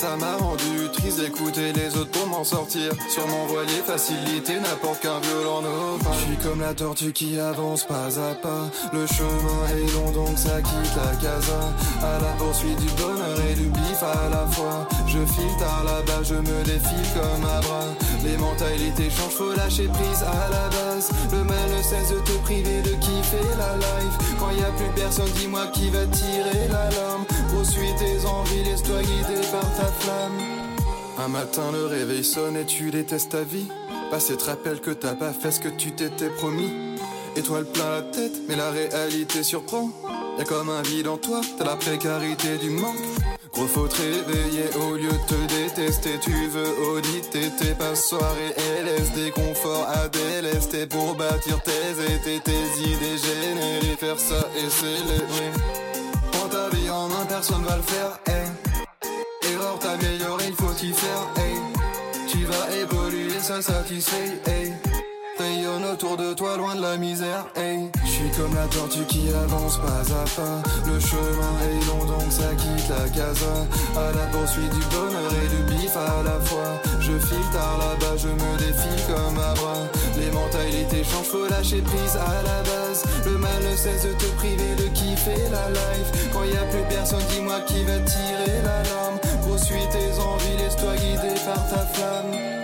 Ça m'a rendu triste d'écouter les autres pour m'en sortir. Sur mon voilier, facilité n'apporte qu'un violent naufrage. Je suis comme la tortue qui avance pas à pas. Le chemin est long donc ça quitte la casa. À la poursuite du bonheur et du bif à la fois. Je file tard là-bas, je me défile comme un bras. Les mentalités changent, faut lâcher prise à la base. Le mal ne cesse de te priver de kiffer la life. Quand y a plus personne, dis-moi qui va tirer l'alarme. Poursuis tes envies, laisse-toi guider par ta flamme. Un matin, le réveil sonne et tu détestes ta vie. Passé te rappelle que t'as pas fait ce que tu t'étais promis. Étoile plein la tête, mais la réalité surprend. Y'a comme un vide en toi, t'as la précarité du manque. Gros faut te réveiller au lieu de te détester. Tu veux auditer tes passoires et laisse des conforts à délester pour bâtir tes étés, tes idées générées. Faire ça et célébrer. En main, personne va le faire. Hey. Erreur t'améliorer, il faut y faire. Hey. Tu vas évoluer, ça satisfait. Hey. Rayonne autour de toi, loin de la misère, hey. Je suis comme la tortue qui avance pas à pas. Le chemin est long, donc ça quitte la casa. À la poursuite du bonheur et du bif à la fois. Je file tard là-bas, je me défile comme un bras. Les mentalités changent, faut lâcher prise à la base. Le mal ne cesse de te priver de kiffer la life. Quand y a plus personne, dis-moi qui va tirer l'alarme. Poursuis tes envies, laisse-toi guider par ta flamme.